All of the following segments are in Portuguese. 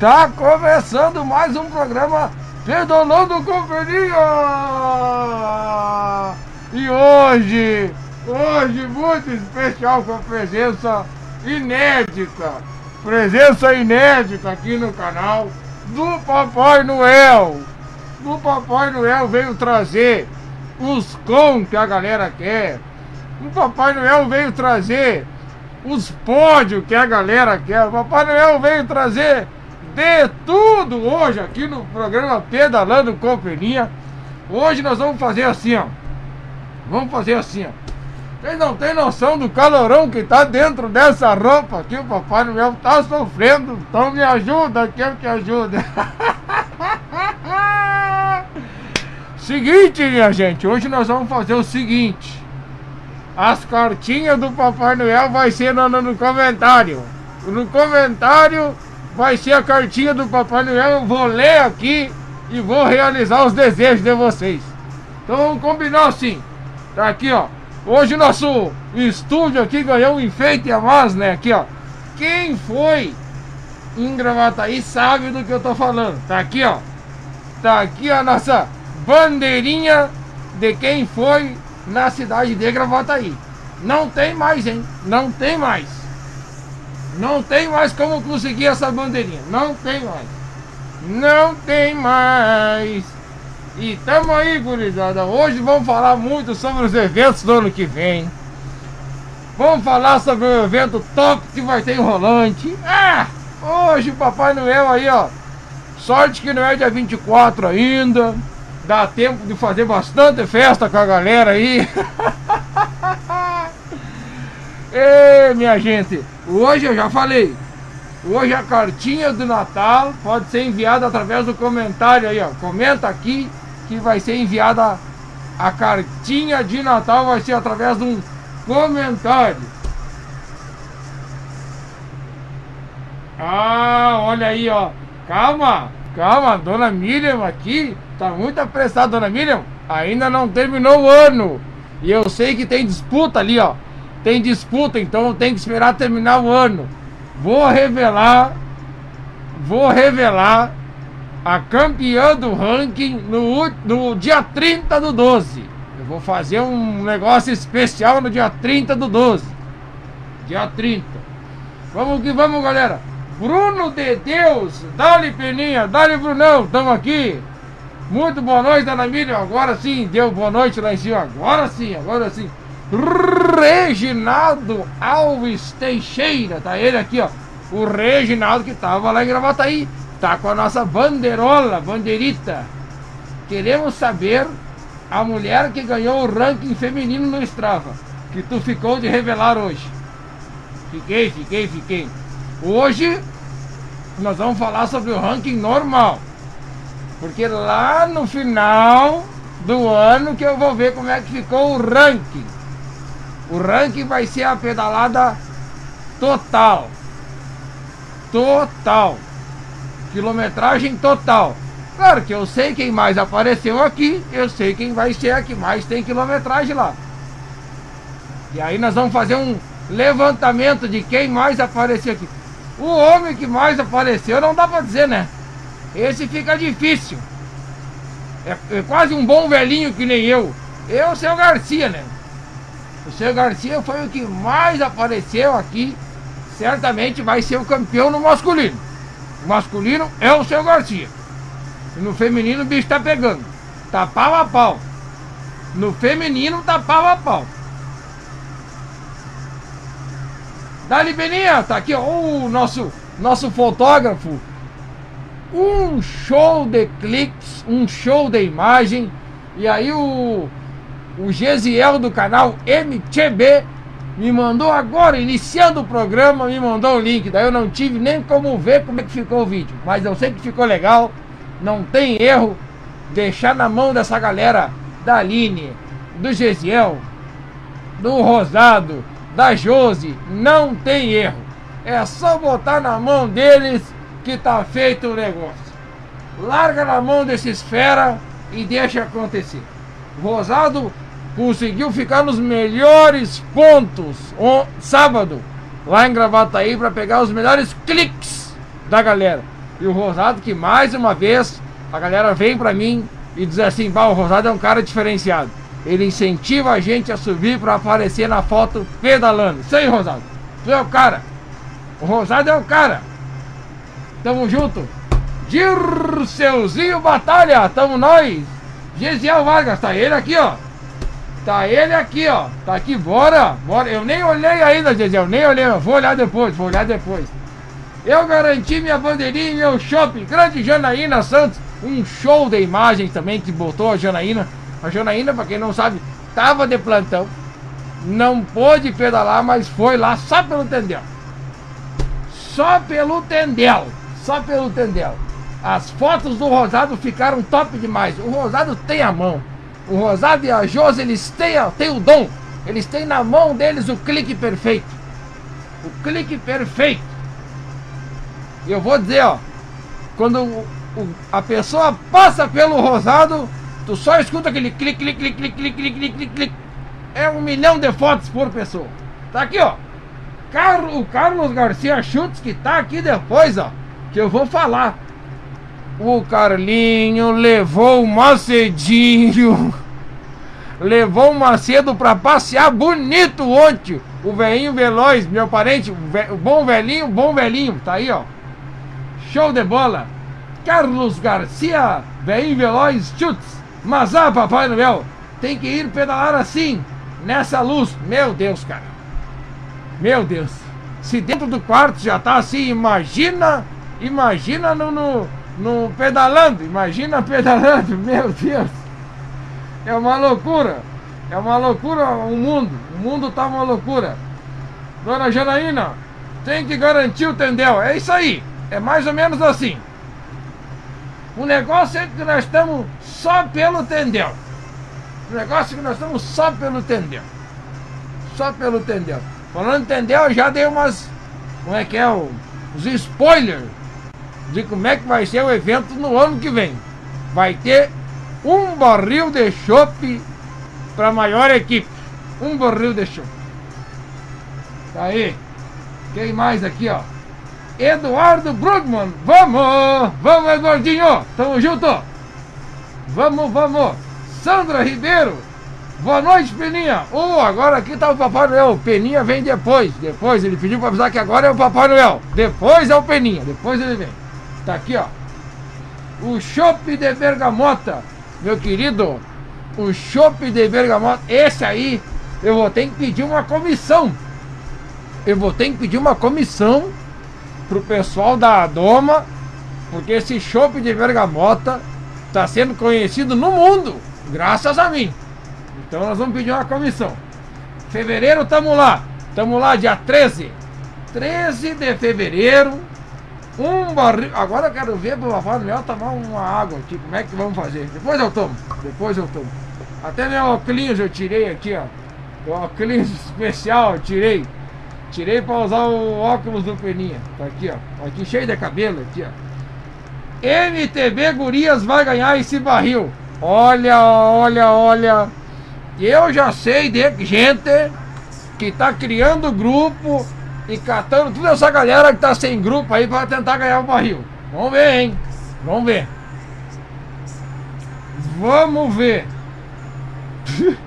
Tá começando mais um programa Pedalando Companhia! E hoje, hoje muito especial com a presença inédita, presença inédita aqui no canal do Papai Noel. O Papai Noel veio trazer os com que a galera quer. O Papai Noel veio trazer os pódios que a galera quer. O Papai Noel veio trazer de tudo hoje aqui no programa Pedalando Companhia. Hoje nós vamos fazer assim, ó. Vamos fazer assim, ó. Vocês não têm noção do calorão que tá dentro dessa roupa aqui. O Papai Noel tá sofrendo. Então me ajuda, que eu te ajudo. Seguinte, minha gente, hoje nós vamos fazer o seguinte. As cartinhas do Papai Noel vai ser no, no, no comentário. No comentário vai ser a cartinha do Papai Noel. Eu vou ler aqui e vou realizar os desejos de vocês. Então vamos combinar assim. Tá aqui, ó. Hoje o nosso estúdio aqui ganhou um enfeite a mais, né? Aqui, ó. Quem foi em Gravataí sabe do que eu tô falando. Tá aqui, ó. Tá aqui a nossa bandeirinha de quem foi na cidade de Gravataí. Não tem mais, hein? Não tem mais. Não tem mais como conseguir essa bandeirinha. Não tem mais. Não tem mais. E tamo aí, gurizada. Hoje vamos falar muito sobre os eventos do ano que vem. Vamos falar sobre o evento top que vai ter em Rolante. Ah! Hoje o Papai Noel aí, ó. Sorte que não é dia 24 ainda. Dá tempo de fazer bastante festa com a galera aí. Ei, minha gente, hoje eu já falei. Hoje a cartinha do Natal pode ser enviada através do comentário aí, ó. Comenta aqui que vai ser enviada a cartinha de Natal vai ser através de um comentário. Ah, olha aí, ó. Calma, calma, dona Miriam aqui Tá muito apressado, dona Miriam. Ainda não terminou o ano. E eu sei que tem disputa ali, ó. Tem disputa, então tem que esperar terminar o ano. Vou revelar. Vou revelar a campeã do ranking no, no dia 30 do 12. Eu vou fazer um negócio especial no dia 30 do 12. Dia 30. Vamos que vamos, galera. Bruno de Deus, dá-lhe Peninha, dá-lhe Brunão, estamos aqui. Muito boa noite, dona Miriam. Agora sim, deu boa noite lá em cima. Agora sim, agora sim. Reginaldo Alves Teixeira. Tá ele aqui, ó. O Reginaldo que tava lá em Gravataí. Tá com a nossa bandeirola, bandeirita. Queremos saber a mulher que ganhou o ranking feminino no Strava. Que tu ficou de revelar hoje. Fiquei, fiquei, fiquei. Hoje nós vamos falar sobre o ranking normal. Porque lá no final do ano que eu vou ver como é que ficou o ranking. O ranking vai ser a pedalada total. Total. Quilometragem total. Claro que eu sei quem mais apareceu aqui, eu sei quem vai ser a que mais tem quilometragem lá. E aí nós vamos fazer um levantamento de quem mais apareceu aqui. O homem que mais apareceu não dá pra dizer, né? Esse fica difícil. É, é, quase um bom velhinho que nem eu. Eu, o seu Garcia, né? O seu Garcia foi o que mais apareceu aqui. Certamente vai ser o campeão no masculino. O masculino é o seu Garcia. E no feminino o bicho tá pegando. Tá pau a pau. No feminino tá pau a pau. Dali Beninha, tá aqui ó, o nosso, nosso fotógrafo um show de cliques, um show de imagem. E aí o, o Gesiel do canal MTB me mandou agora, iniciando o programa, me mandou o link. Daí eu não tive nem como ver como é que ficou o vídeo. Mas eu sei que ficou legal, não tem erro. Deixar na mão dessa galera da Aline, do Gesiel, do Rosado, da Jose, não tem erro. É só botar na mão deles que tá feito o negócio. Larga na mão desses fera e deixa acontecer. Rosado conseguiu ficar nos melhores pontos on, sábado, lá em Gravataí, para pegar os melhores cliques da galera. E o Rosado, que mais uma vez a galera vem para mim e diz assim: o Rosado é um cara diferenciado. Ele incentiva a gente a subir para aparecer na foto pedalando. Isso aí, Rosado. Tu é o cara. O Rosado é o cara. Tamo junto. Dirceuzinho Batalha, tamo nós. Gesiel Vargas, tá ele aqui, ó. Tá ele aqui, ó. Tá aqui, bora. Bora. Eu nem olhei ainda, Gesiel. Nem olhei. Vou olhar depois, vou olhar depois. Eu garanti minha bandeirinha e meu shopping. Grande Janaína Santos. Um show de imagens também que botou a Janaína. A Janaína, pra quem não sabe, tava de plantão. Não pôde pedalar, mas foi lá só pelo Tendel. Só pelo Tendel só pelo Tendel. As fotos do Rosado ficaram top demais. O Rosado tem a mão. O Rosado e a Josi, eles têm, a, têm o dom. Eles têm na mão deles o clique perfeito. O clique perfeito. E Eu vou dizer, ó. Quando o, o, a pessoa passa pelo Rosado, tu só escuta aquele clique, clique, clique, clique, clique, clique, clique, clique. clique. É um milhão de fotos por pessoa. Tá aqui, ó. Car o Carlos Garcia Schutz, que tá aqui depois, ó. Que eu vou falar. O Carlinho levou o Macedinho. Levou o Macedo pra passear bonito ontem. O velhinho veloz, meu parente, o, bom velhinho, bom velhinho. Tá aí, ó. Show de bola. Carlos Garcia, velhinho veloz, chutes. Mas ah, Papai Noel, tem que ir pedalar assim, nessa luz. Meu Deus, cara. Meu Deus. Se dentro do quarto já tá assim, imagina, imagina no, no no pedalando, imagina pedalando, meu Deus. É uma loucura. É uma loucura o mundo. O mundo tá uma loucura. Dona Janaína, tem que garantir o tendel. É isso aí. É mais ou menos assim. O negócio é que nós estamos só pelo tendel. O negócio é que nós estamos só pelo tendel. Só pelo tendel. Falando em tendel, eu já dei umas. Como é que é? Os spoilers de como é que vai ser o evento no ano que vem. Vai ter um barril de chopp para maior equipe. Um barril de chopp. Tá aí. Quem mais aqui, ó? Eduardo Brugman. Vamos! Vamos, Eduardinho! Tamo junto! Vamos, vamos! Sandra Ribeiro. Boa noite, Peninha. Oh, agora aqui tá o Papai Noel. Peninha vem depois. Depois ele pediu para avisar que agora é o Papai Noel. Depois é o Peninha. Depois ele vem. Tá aqui, ó. O chopp de bergamota, meu querido. O chopp de bergamota. Esse aí, eu vou ter que pedir uma comissão. Eu vou ter que pedir uma comissão pro pessoal da Doma, porque esse chopp de bergamota está sendo conhecido no mundo, graças a mim. Então nós vamos pedir uma comissão. Fevereiro estamos lá. Estamos lá dia 13. 13 de fevereiro, um barril. Agora eu quero ver pro Papai Noel tomar uma água aqui. Como é que vamos fazer? Depois eu tomo. Depois eu tomo. Até meu óculos eu tirei aqui, ó. O óculos especial eu tirei. Tirei pra usar o óculos do Peninha. Tá aqui, ó. Aqui cheio de cabelo, aqui, ó. MTB Gurias vai ganhar esse barril. Olha, olha, olha. Eu já sei de gente que tá criando grupo e catando toda essa galera que tá sem grupo aí para tentar ganhar o barril. Vamos ver, hein? Vamos ver. Vamos ver.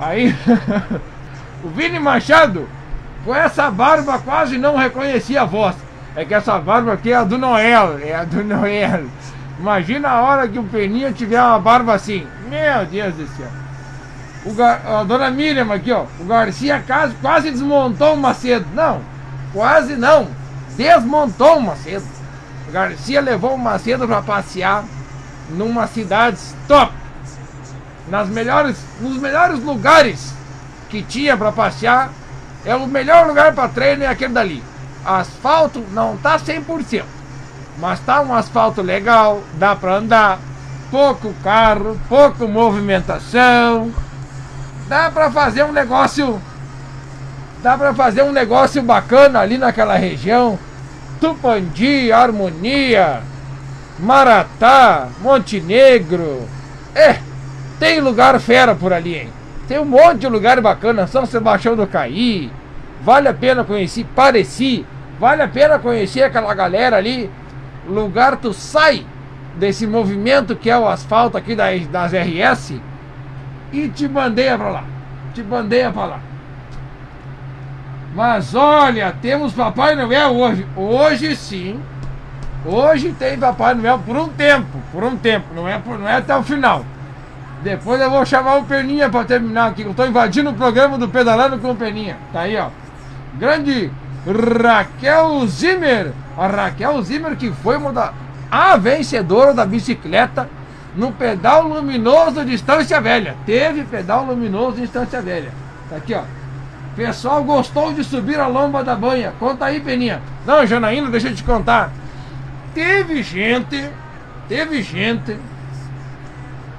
Aí, o Vini Machado, com essa barba quase não reconhecia a voz. É que essa barba aqui é a do Noel, é a do Noel. Imagina a hora que o Peninha tiver uma barba assim. Meu Deus do céu. O Gar... a dona Miriam aqui, ó. O Garcia quase, quase desmontou o Macedo. Não, quase não. Desmontou o Macedo. O Garcia levou o Macedo para passear numa cidade top. Nas melhores, nos melhores lugares que tinha para passear. É o melhor lugar para treino é aquele dali. Asfalto não tá 100%, mas tá um asfalto legal, dá para andar, pouco carro, pouco movimentação, dá para fazer um negócio dá para fazer um negócio bacana ali naquela região. Tupandi, Harmonia, Maratá, Montenegro. É, Tem lugar fera por ali, hein? Tem um monte de lugar bacana, São Sebastião do Caí. Vale a pena conhecer, Pareci. Vale a pena conhecer aquela galera ali. Lugar tu sai desse movimento que é o asfalto aqui das, das RS e te bandeia pra lá. Te bandeia pra lá. Mas olha, temos Papai Noel hoje. Hoje sim. Hoje tem Papai Noel por um tempo. Por um tempo. Não é, por, não é até o final. Depois eu vou chamar o Peninha para terminar aqui. Eu estou invadindo o programa do Pedalando com o Peninha. Tá aí, ó. Grande Raquel Zimmer. A Raquel Zimmer que foi uma da, a vencedora da bicicleta no pedal luminoso Distância Velha. Teve pedal luminoso Distância Velha. Tá aqui, ó. Pessoal gostou de subir a lomba da banha. Conta aí, Peninha. Não, Janaína, deixa eu te contar. Teve gente, teve gente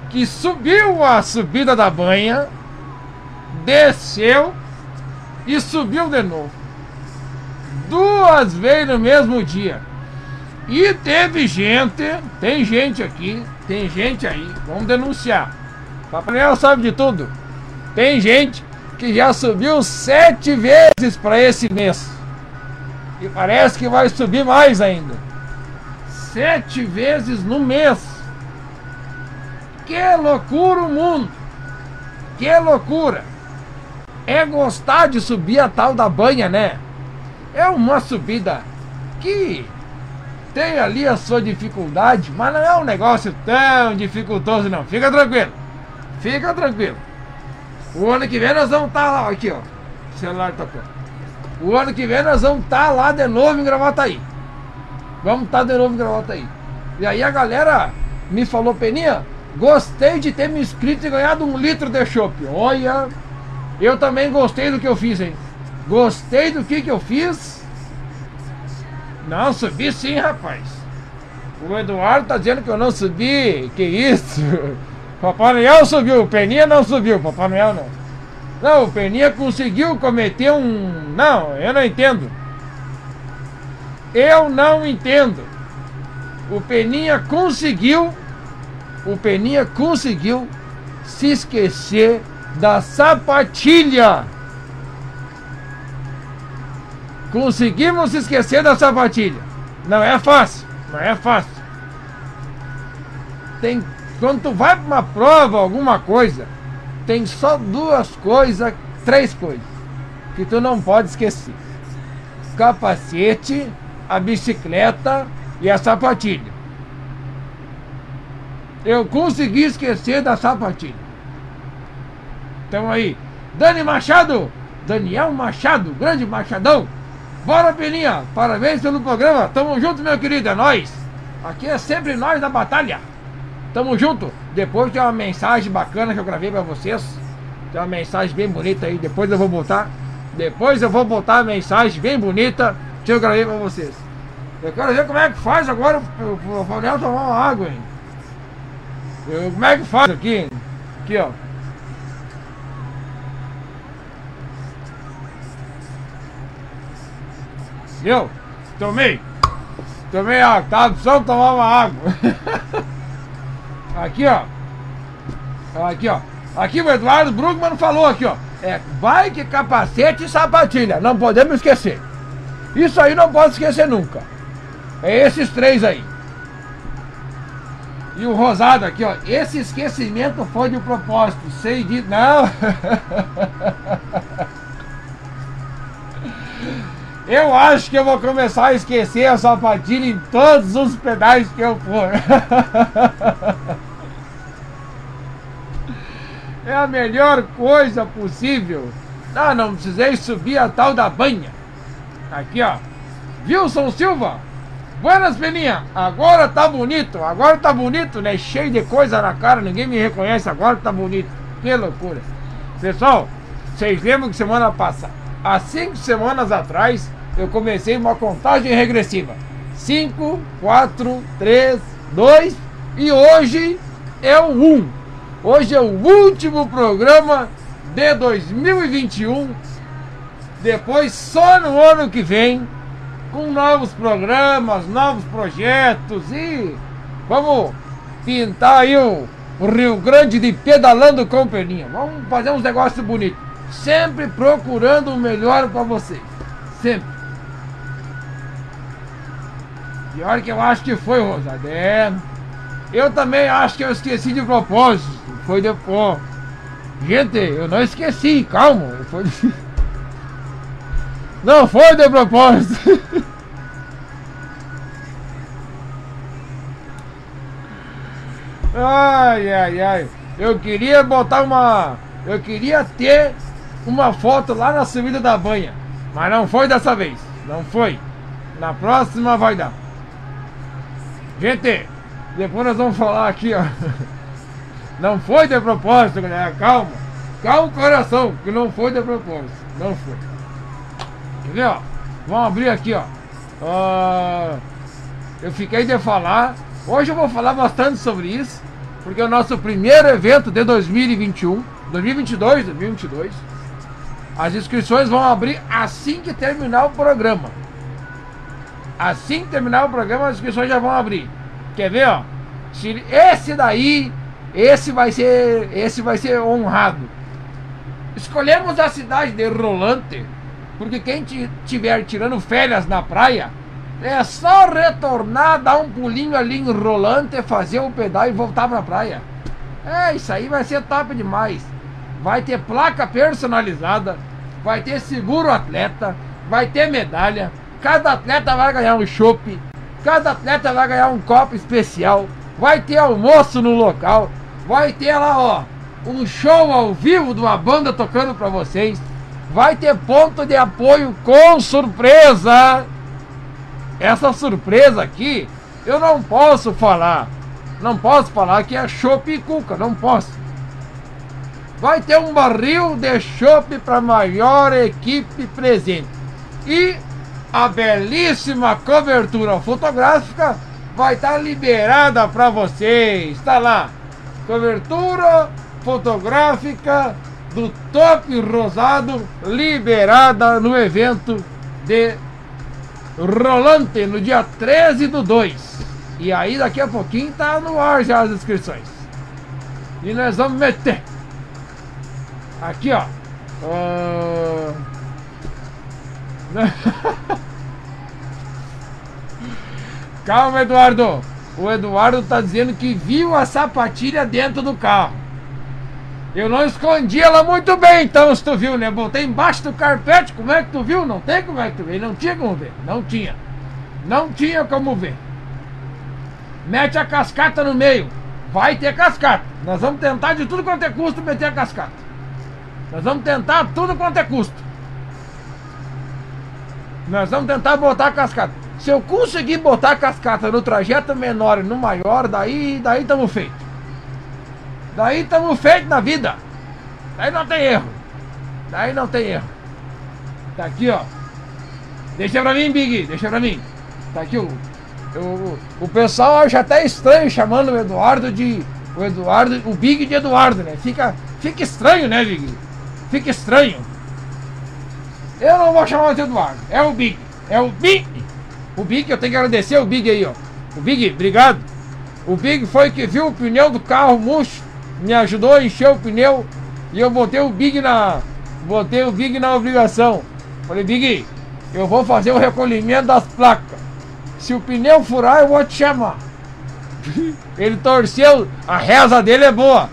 que subiu a subida da banha, desceu e subiu de novo. Duas vezes no mesmo dia. E teve gente, tem gente aqui, tem gente aí, vamos denunciar. Papai Noel sabe de tudo. Tem gente que já subiu sete vezes para esse mês. E parece que vai subir mais ainda. Sete vezes no mês. Que loucura o mundo! Que loucura! É gostar de subir a tal da banha, né? É uma subida que tem ali a sua dificuldade, mas não é um negócio tão dificultoso não. Fica tranquilo. Fica tranquilo. O ano que vem nós vamos estar tá lá, aqui ó. O celular tocou. O ano que vem nós vamos estar tá lá de novo em Gravataí. Vamos estar tá de novo em Gravataí. E aí a galera me falou, Peninha, Gostei de ter me inscrito e ganhado um litro de chopp. Olha, eu também gostei do que eu fiz, hein? Gostei do que, que eu fiz. Não, subi sim, rapaz. O Eduardo tá dizendo que eu não subi. Que isso? Papai Noel subiu, o Peninha não subiu. Papai Noel não. Não, o Peninha conseguiu cometer um. Não, eu não entendo. Eu não entendo. O Peninha conseguiu o Peninha conseguiu se esquecer da sapatilha. Conseguimos se esquecer da sapatilha. Não é fácil, não é fácil. Tem quando tu vai para uma prova, alguma coisa, tem só duas coisas, três coisas que tu não pode esquecer: capacete, a bicicleta e a sapatilha. Eu consegui esquecer da sapatilha. Então aí, Dani Machado, Daniel Machado, grande Machadão. Bora, Peninha, parabéns pelo programa. Tamo junto, meu querido, é nóis. Aqui é sempre nós da batalha. Tamo junto. Depois tem uma mensagem bacana que eu gravei pra vocês. Tem uma mensagem bem bonita aí, depois eu vou botar. Depois eu vou botar a mensagem bem bonita que eu gravei pra vocês. Eu quero ver como é que faz agora o Fabiano tomar uma água, hein. Eu, como é que faz aqui? Aqui, ó. Eu tomei. Tomei água. Tava precisando tomar uma água. aqui, ó. Aqui, ó. Aqui o Eduardo Brugman falou aqui, ó. É bike, capacete e sapatilha. Não podemos esquecer. Isso aí não pode esquecer nunca. É esses três aí. E o rosado aqui, ó. Esse esquecimento foi de propósito. Sei de. Não! Eu acho que eu vou começar a esquecer a sapatilha em todos os pedais que eu for. É a melhor coisa possível. Ah, não precisei subir a tal da banha. Aqui, ó. Wilson Silva. Buenas, Peninha. Agora tá bonito. Agora tá bonito, né? Cheio de coisa na cara. Ninguém me reconhece. Agora tá bonito. Que loucura. Pessoal, vocês lembram que semana passada, há cinco semanas atrás, eu comecei uma contagem regressiva. 5, 4, 3, 2 e hoje é o 1. Um. Hoje é o último programa de 2021. Depois, só no ano que vem, com novos programas, novos projetos e vamos pintar aí o, o Rio Grande de pedalando com perninha. Vamos fazer uns negócios bonitos. Sempre procurando o melhor para vocês. Sempre. Pior que eu acho que foi, Rosada. É. Eu também acho que eu esqueci de propósito. Foi depois. Gente, eu não esqueci, calma. Foi... Não foi de propósito. Ai, ai, ai. Eu queria botar uma. Eu queria ter uma foto lá na subida da banha. Mas não foi dessa vez. Não foi. Na próxima vai dar. Gente, depois nós vamos falar aqui, ó. Não foi de propósito, galera. Calma. Calma o coração, que não foi de propósito. Não foi. Ó? Vamos abrir aqui, ó. Uh, eu fiquei de falar. Hoje eu vou falar bastante sobre isso. Porque é o nosso primeiro evento de 2021. 2022, 2022. As inscrições vão abrir assim que terminar o programa. Assim que terminar o programa, as inscrições já vão abrir. Quer ver, ó? Esse daí, esse vai ser, esse vai ser honrado. Escolhemos a cidade de Rolante, porque quem tiver tirando férias na praia, é só retornar, dar um pulinho ali em Rolante, fazer um pedal e voltar pra praia. É, isso aí vai ser top demais. Vai ter placa personalizada, vai ter seguro atleta, vai ter medalha, Cada atleta vai ganhar um chopp. Cada atleta vai ganhar um copo especial. Vai ter almoço no local. Vai ter lá, ó, um show ao vivo de uma banda tocando para vocês. Vai ter ponto de apoio com surpresa. Essa surpresa aqui, eu não posso falar. Não posso falar que é chopp e cuca, não posso. Vai ter um barril de chopp para maior equipe presente. E a belíssima cobertura fotográfica vai estar tá liberada para vocês. Está lá, cobertura fotográfica do Top Rosado liberada no evento de Rolante no dia 13 do 2. E aí daqui a pouquinho tá no ar já as inscrições. E nós vamos meter. Aqui ó. Uh... Calma, Eduardo. O Eduardo tá dizendo que viu a sapatilha dentro do carro. Eu não escondi ela muito bem, então, se tu viu, né? Botei embaixo do carpete, como é que tu viu? Não tem como é que tu viu. Não tinha como ver. Não tinha. Não tinha como ver. Mete a cascata no meio. Vai ter cascata. Nós vamos tentar de tudo quanto é custo meter a cascata. Nós vamos tentar tudo quanto é custo. Nós vamos tentar botar a cascata. Se eu conseguir botar a cascata no trajeto menor e no maior, daí daí estamos feitos. Daí estamos feitos na vida. Daí não tem erro. Daí não tem erro. Tá aqui, ó. Deixa pra mim, Big. Deixa pra mim. Tá aqui o. O, o pessoal acha até estranho chamando o Eduardo de. O Eduardo. O Big de Eduardo, né? Fica, fica estranho, né, Big? Fica estranho. Eu não vou chamar de Eduardo. É o Big. É o Big. O Big, eu tenho que agradecer o Big aí, ó. O Big, obrigado. O Big foi que viu o pneu do carro murcho, me ajudou a encher o pneu e eu botei o Big na. Botei o Big na obrigação. Falei, Big, eu vou fazer o recolhimento das placas. Se o pneu furar, eu vou te chamar. Ele torceu, a reza dele é boa.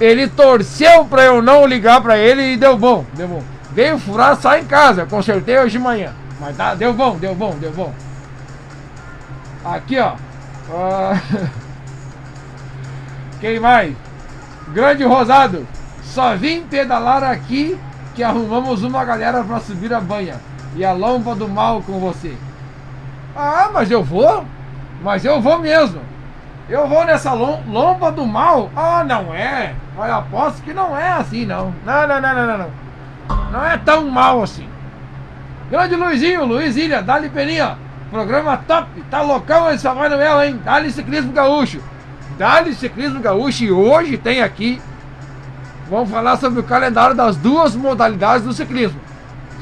Ele torceu pra eu não ligar pra ele e deu bom, deu bom. Veio furar, sai em casa, eu consertei hoje de manhã. Mas tá, deu bom, deu bom, deu bom. Aqui, ó. Uh... Quem mais? Grande Rosado. Só vim pedalar aqui que arrumamos uma galera para subir a banha. E a lomba do mal com você. Ah, mas eu vou? Mas eu vou mesmo. Eu vou nessa lomba do mal? Ah, não é. Mas aposto que não é assim, não. Não, não, não, não, não. Não é tão mal assim. Grande Luizinho, Luiz Ilha, Dali Peninha. Programa top, tá loucão esse Papai Noel, hein? Dali Ciclismo Gaúcho. Dali Ciclismo Gaúcho e hoje tem aqui. Vamos falar sobre o calendário das duas modalidades do ciclismo: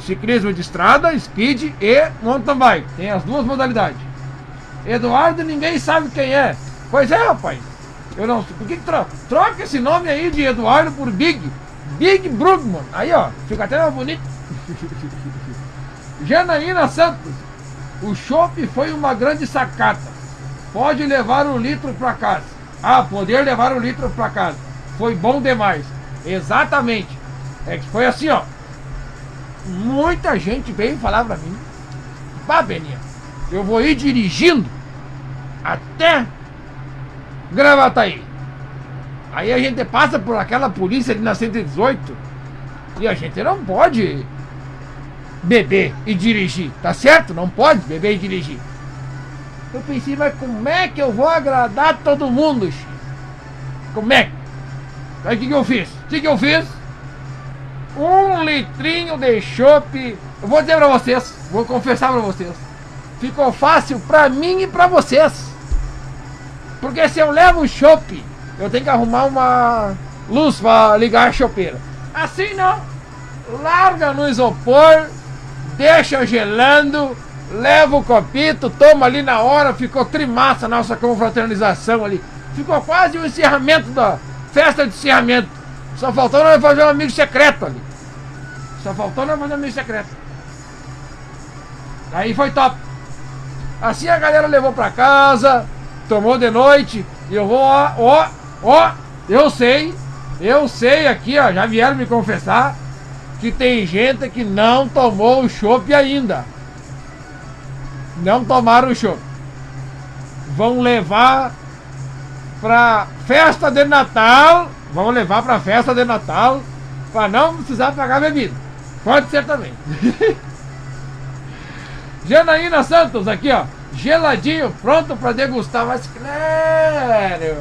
ciclismo de estrada, speed e mountain bike. Tem as duas modalidades. Eduardo, ninguém sabe quem é. Pois é, rapaz. Eu não sei. Por que, que tro troca esse nome aí de Eduardo por Big? Big Brugman. Aí, ó. Fica até mais bonito. Janaína Santos. O chopp foi uma grande sacata. Pode levar um litro para casa. Ah, poder levar um litro para casa. Foi bom demais. Exatamente. É que foi assim, ó. Muita gente veio falar pra mim. Bah, Beninha, eu vou ir dirigindo até Gravataí. Aí a gente passa por aquela polícia ali na 118 e a gente não pode beber e dirigir, tá certo? Não pode beber e dirigir. Eu pensei, mas como é que eu vou agradar todo mundo? Como é? Aí o que, que eu fiz? O que, que eu fiz? Um litrinho de chopp. Eu vou dizer pra vocês, vou confessar pra vocês. Ficou fácil pra mim e pra vocês. Porque se eu levo o chopp, eu tenho que arrumar uma luz pra ligar a chopeira. Assim não. Larga no isopor, deixa gelando, leva o copito, toma ali na hora, ficou trimassa a nossa confraternização ali. Ficou quase o encerramento da festa de encerramento. Só faltou nós fazer um amigo secreto ali. Só faltou nós fazer um amigo secreto. Aí foi top. Assim a galera levou pra casa, tomou de noite, e eu vou, ó, ó, ó, eu sei, eu sei aqui, ó, já vieram me confessar que tem gente que não tomou o chopp ainda. Não tomaram o chopp. Vão levar pra festa de Natal, vão levar pra festa de Natal, pra não precisar pagar bebida. Pode ser também. Janaína Santos aqui, ó. Geladinho, pronto para degustar. Mas claro,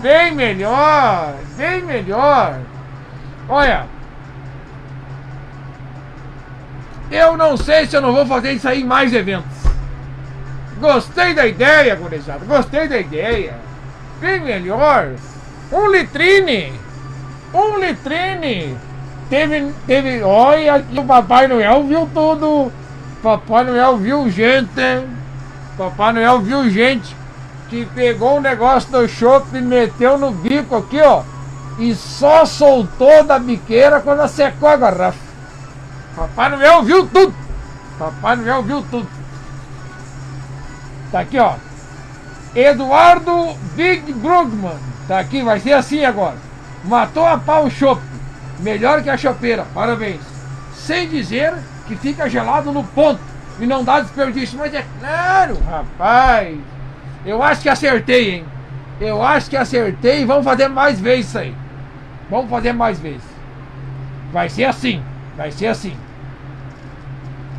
bem melhor, bem melhor. Olha, eu não sei se eu não vou fazer isso aí em mais eventos. Gostei da ideia, gurizada. Gostei da ideia. Bem melhor. Um litrine. Um litrine. Teve, teve, olha o Papai Noel viu tudo. Papai Noel viu gente. Papai Noel viu gente que pegou o negócio do chopp e meteu no bico aqui, ó. E só soltou da biqueira quando secou a garrafa. Papai Noel viu tudo. Papai Noel viu tudo. Tá aqui, ó. Eduardo Big Brugman. Tá aqui, vai ser assim agora. Matou a pau o chopp. Melhor que a chopeira. Parabéns. Sem dizer que fica gelado no ponto e não dá desperdício. Mas é claro, rapaz. Eu acho que acertei, hein? Eu acho que acertei. Vamos fazer mais vezes isso aí. Vamos fazer mais vezes. Vai ser assim. Vai ser assim.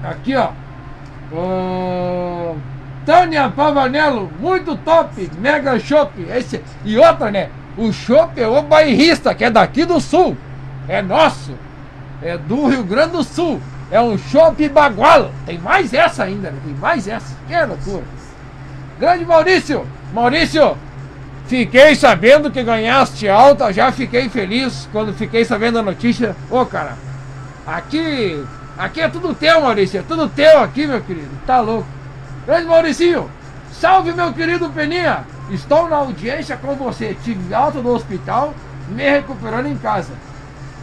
Aqui, ó. Uh, Tânia Pavanello, muito top. Mega Shop. Esse, e outra, né? O Shop é o bairrista, que é daqui do sul. É nosso. É do Rio Grande do Sul. É um chopp bagual. Tem mais essa ainda, né? Tem mais essa. Que loucura. Grande Maurício. Maurício, fiquei sabendo que ganhaste alta. Já fiquei feliz quando fiquei sabendo a notícia. Ô, cara, aqui, aqui é tudo teu, Maurício. É tudo teu aqui, meu querido. Tá louco. Grande Mauricinho. Salve, meu querido Peninha. Estou na audiência com você. Tive alta do hospital, me recuperando em casa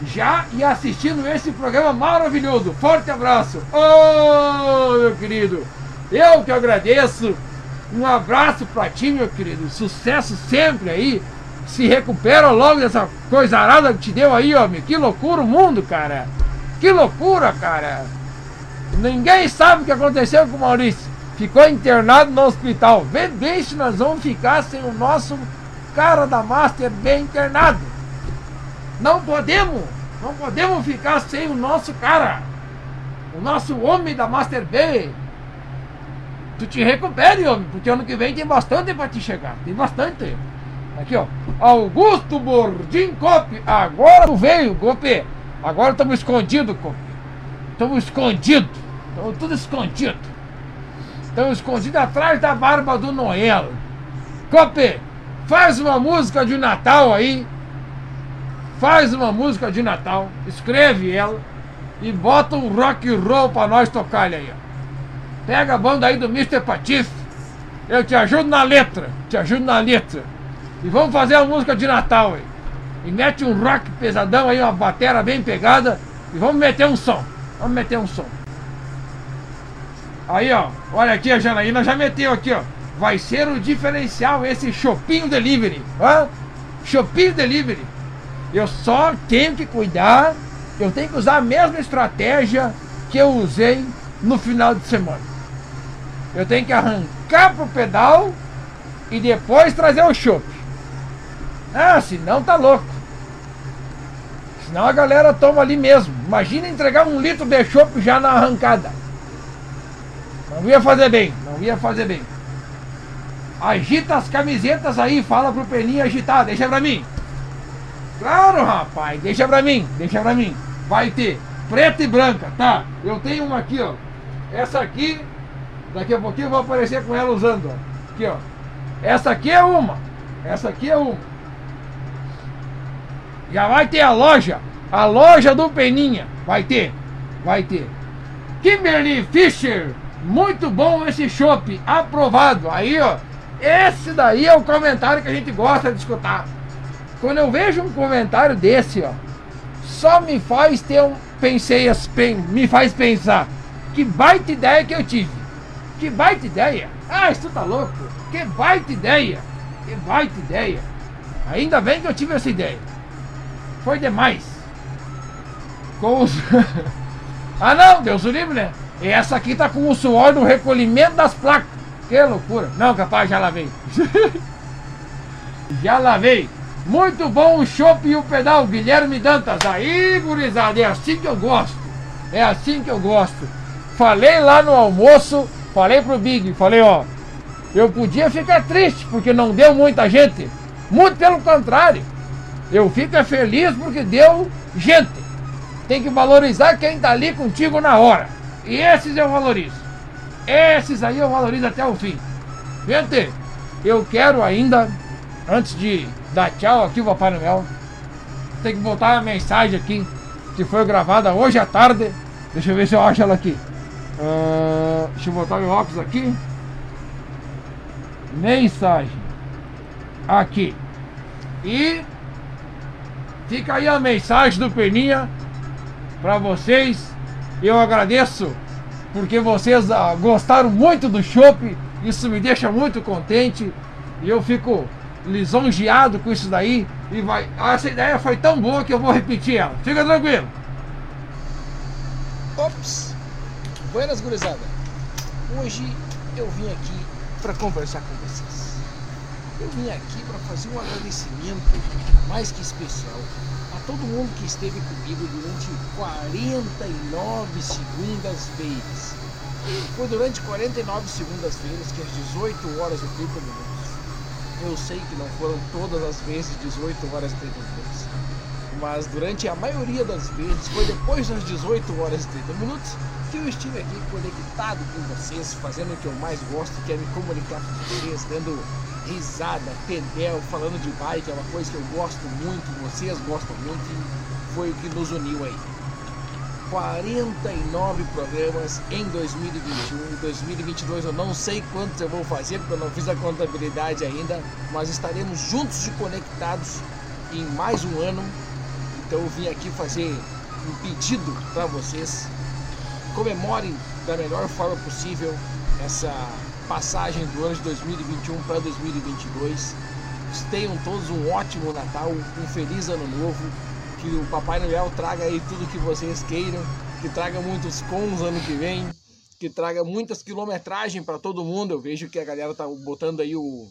já e assistindo esse programa maravilhoso. Forte abraço. Oh, meu querido. Eu que agradeço. Um abraço pra ti, meu querido. Sucesso sempre aí. Se recupera logo dessa coisa arada que te deu aí, homem. Que loucura o mundo, cara. Que loucura, cara. Ninguém sabe o que aconteceu com o Maurício. Ficou internado no hospital. Vê bem se nós vamos ficar sem o nosso cara da Master bem internado. Não podemos, não podemos ficar sem o nosso cara, o nosso homem da Master B. Tu te recupere, homem, porque ano que vem tem bastante para te chegar, tem bastante. Aqui, ó, Augusto Bordim Cop, agora tu veio, Cop. Agora estamos escondidos, Cop. Estamos escondidos, estamos tudo escondido. Estamos escondidos atrás da barba do Noel. Cop, faz uma música de Natal aí faz uma música de Natal, escreve ela e bota um rock and roll pra nós tocar aí, ó. Pega a banda aí do Mr. Patife, eu te ajudo na letra, te ajudo na letra. E vamos fazer a música de Natal aí. E mete um rock pesadão aí, uma batera bem pegada. E vamos meter um som. Vamos meter um som. Aí, ó. Olha aqui, a Janaína já meteu aqui, ó. Vai ser o diferencial esse Shopping Delivery. Hã? Shopping Delivery. Eu só tenho que cuidar. Eu tenho que usar a mesma estratégia que eu usei no final de semana. Eu tenho que arrancar pro pedal e depois trazer o chopp. Ah, senão tá louco. Senão a galera toma ali mesmo. Imagina entregar um litro de chopp já na arrancada. Não ia fazer bem, não ia fazer bem. Agita as camisetas aí, fala pro Peninha agitar, deixa pra mim. Claro, rapaz, deixa pra mim, deixa pra mim. Vai ter preta e branca, tá? Eu tenho uma aqui, ó. Essa aqui, daqui a pouquinho eu vou aparecer com ela usando. Aqui, ó. Essa aqui é uma. Essa aqui é uma. Já vai ter a loja. A loja do Peninha. Vai ter. Vai ter. Kimberly Fisher. Muito bom esse chopp. Aprovado. Aí, ó. Esse daí é o comentário que a gente gosta de escutar. Quando eu vejo um comentário desse, ó. Só me faz ter um. Pensei, me faz pensar. Que baita ideia que eu tive. Que baita ideia. Ah, isso tá louco. Que baita ideia. Que baita ideia. Ainda bem que eu tive essa ideia. Foi demais. Com os... ah não, Deus o livre, né? E essa aqui tá com o suor do recolhimento das placas. Que loucura. Não, capaz, já lavei. já lavei. Muito bom o chopp e o pedal, Guilherme Dantas. Aí, gurizada, é assim que eu gosto. É assim que eu gosto. Falei lá no almoço, falei pro Big, falei, ó, eu podia ficar triste porque não deu muita gente. Muito pelo contrário. Eu fico feliz porque deu gente. Tem que valorizar quem tá ali contigo na hora. E esses eu valorizo. Esses aí eu valorizo até o fim. Gente, eu quero ainda, antes de dar tchau aqui, Papai Noel, tem que botar a mensagem aqui, que foi gravada hoje à tarde. Deixa eu ver se eu acho ela aqui. Uh, deixa eu botar meu óculos aqui. Mensagem. Aqui. E fica aí a mensagem do Peninha para vocês. Eu agradeço porque vocês ah, gostaram muito do chopp. Isso me deixa muito contente. E eu fico lisonjeado com isso daí. E vai. Essa ideia foi tão boa que eu vou repetir ela. Fica tranquilo. Ops! Buenas gurizada. Hoje eu vim aqui para conversar com vocês. Eu vim aqui para fazer um agradecimento mais que especial a todo mundo que esteve comigo durante 49 segundas-feiras. Foi durante 49 segundas-feiras que às 18 horas e 30 minutos. Eu sei que não foram todas as vezes 18 horas e 30 minutos, mas durante a maioria das vezes foi depois das 18 horas e 30 minutos que eu estive aqui conectado com vocês, fazendo o que eu mais gosto, que é me comunicar com vocês, dando risada, pedel, falando de bike, é uma coisa que eu gosto muito, vocês gostam muito e foi o que nos uniu aí. 49 programas em 2021 2022 eu não sei quantos eu vou fazer porque eu não fiz a contabilidade ainda, mas estaremos juntos e conectados em mais um ano. Então eu vim aqui fazer um pedido para vocês comemorem da melhor forma possível essa passagem do ano de 2021 para 2022. Tenham todos um ótimo Natal, um feliz ano novo, que o Papai Noel traga aí tudo que vocês queiram, que traga muitos cons ano que vem, que traga muitas quilometragem para todo mundo. Eu vejo que a galera tá botando aí o,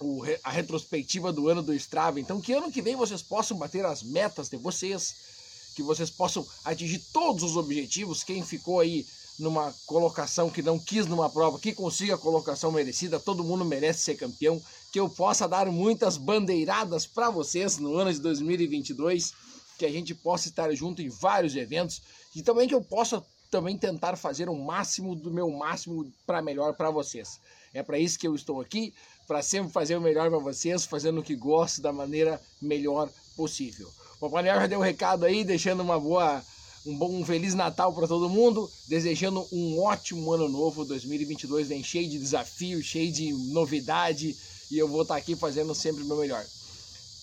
o, a retrospectiva do ano do Strava. Então que ano que vem vocês possam bater as metas de vocês que vocês possam atingir todos os objetivos. Quem ficou aí numa colocação que não quis numa prova, que consiga a colocação merecida, todo mundo merece ser campeão. Que eu possa dar muitas bandeiradas para vocês no ano de 2022, que a gente possa estar junto em vários eventos e também que eu possa também tentar fazer o máximo do meu máximo para melhor para vocês. É para isso que eu estou aqui, para sempre fazer o melhor para vocês, fazendo o que gosto da maneira melhor possível. O Papai Noel já deu um recado aí, deixando uma boa, um bom, um feliz Natal para todo mundo, desejando um ótimo ano novo. 2022 vem cheio de desafios, cheio de novidade, e eu vou estar aqui fazendo sempre o meu melhor.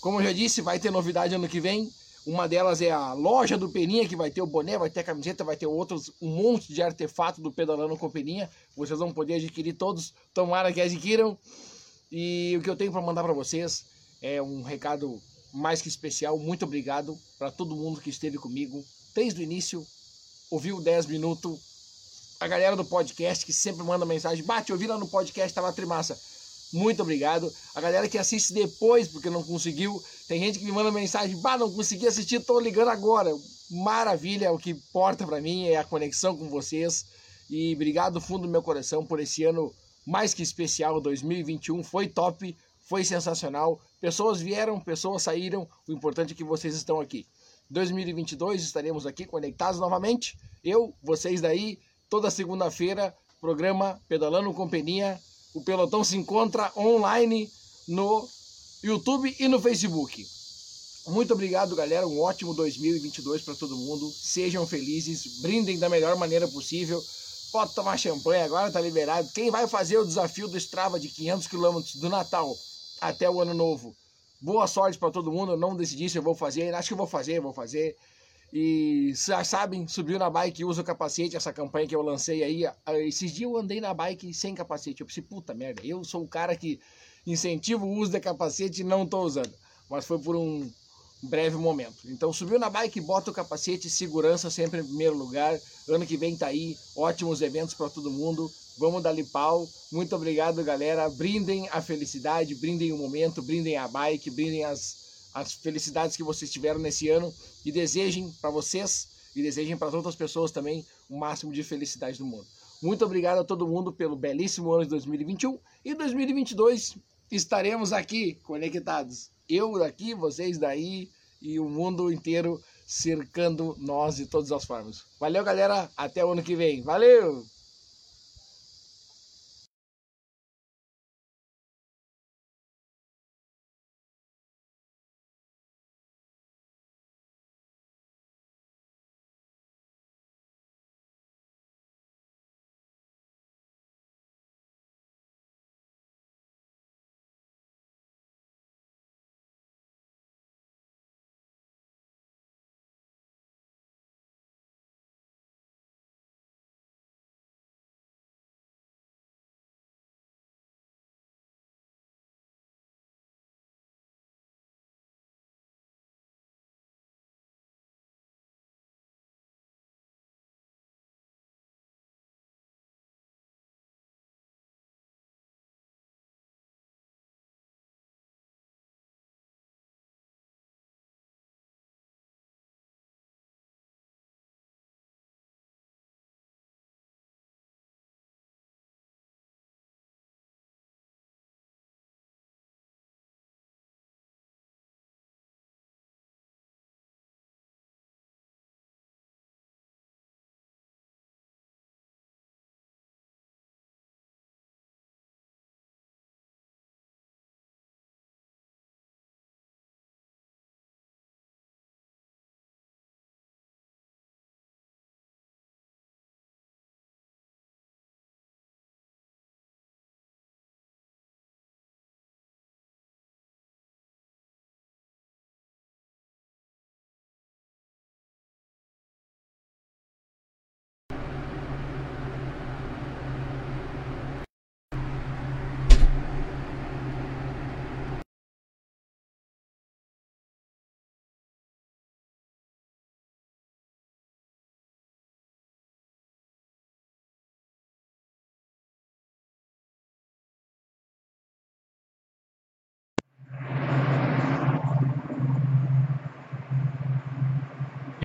Como eu já disse, vai ter novidade ano que vem. Uma delas é a loja do Peninha, que vai ter o boné, vai ter a camiseta, vai ter outros, um monte de artefato do Pedalando com Peninha. Vocês vão poder adquirir todos, tomara que adquiram. E o que eu tenho para mandar para vocês é um recado mais que especial. Muito obrigado para todo mundo que esteve comigo desde o início, ouviu 10 minutos. A galera do podcast que sempre manda mensagem, bate, ouvi lá no podcast, tava trimassa. Muito obrigado. A galera que assiste depois, porque não conseguiu. Tem gente que me manda mensagem, bah, não consegui assistir, tô ligando agora. Maravilha, o que importa para mim é a conexão com vocês. E obrigado do fundo do meu coração por esse ano mais que especial, 2021. Foi top, foi sensacional. Pessoas vieram, pessoas saíram. O importante é que vocês estão aqui. 2022 estaremos aqui conectados novamente. Eu, vocês daí, toda segunda-feira, programa Pedalando Companhia. O pelotão se encontra online no YouTube e no Facebook. Muito obrigado, galera. Um ótimo 2022 para todo mundo. Sejam felizes, brindem da melhor maneira possível. Pode tomar champanhe, agora tá liberado. Quem vai fazer o desafio do Strava de 500 km do Natal até o Ano Novo? Boa sorte para todo mundo. Eu não decidi se eu vou fazer. Acho que eu vou fazer, vou fazer. E já sabem, subiu na bike, usa o capacete, essa campanha que eu lancei aí. Esses dias eu andei na bike sem capacete. Eu pensei, puta merda, eu sou o cara que incentiva o uso de capacete e não tô usando. Mas foi por um breve momento. Então subiu na bike, bota o capacete, segurança sempre em primeiro lugar. Ano que vem tá aí, ótimos eventos para todo mundo. Vamos dar pau. Muito obrigado, galera. Brindem a felicidade, brindem o momento, brindem a bike, brindem as, as felicidades que vocês tiveram nesse ano e desejem para vocês e desejem para outras pessoas também o máximo de felicidade do mundo. Muito obrigado a todo mundo pelo belíssimo ano de 2021 e 2022 estaremos aqui conectados. Eu daqui, vocês daí e o mundo inteiro cercando nós de todas as formas. Valeu, galera. Até o ano que vem. Valeu!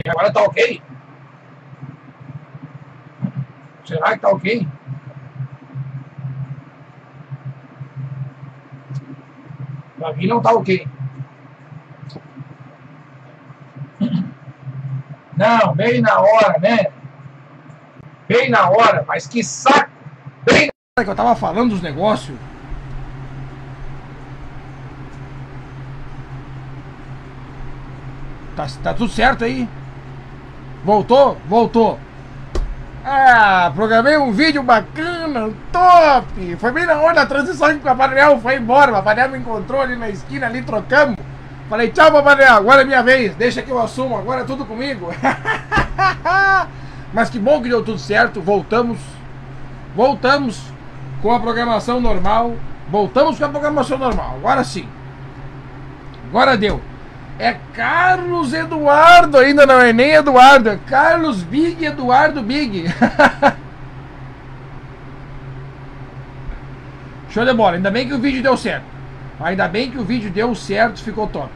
E agora tá ok? Será que tá ok? Pra mim não tá ok. Não, bem na hora, né? Bem na hora, mas que saco! Bem na hora que eu tava falando dos negócios. Tá, tá tudo certo aí? Voltou? Voltou. Ah, programei um vídeo bacana, top! Foi bem na hora da transição que o Papai Noel foi embora. O Papai Noel me encontrou ali na esquina, ali trocamos. Falei, tchau, Papai Noel, agora é minha vez, deixa que eu assumo, agora é tudo comigo. Mas que bom que deu tudo certo, voltamos. Voltamos com a programação normal. Voltamos com a programação normal, agora sim. Agora deu. É Carlos Eduardo, ainda não é nem Eduardo, é Carlos Big Eduardo Big. Show de bola, ainda bem que o vídeo deu certo. Ainda bem que o vídeo deu certo, ficou top.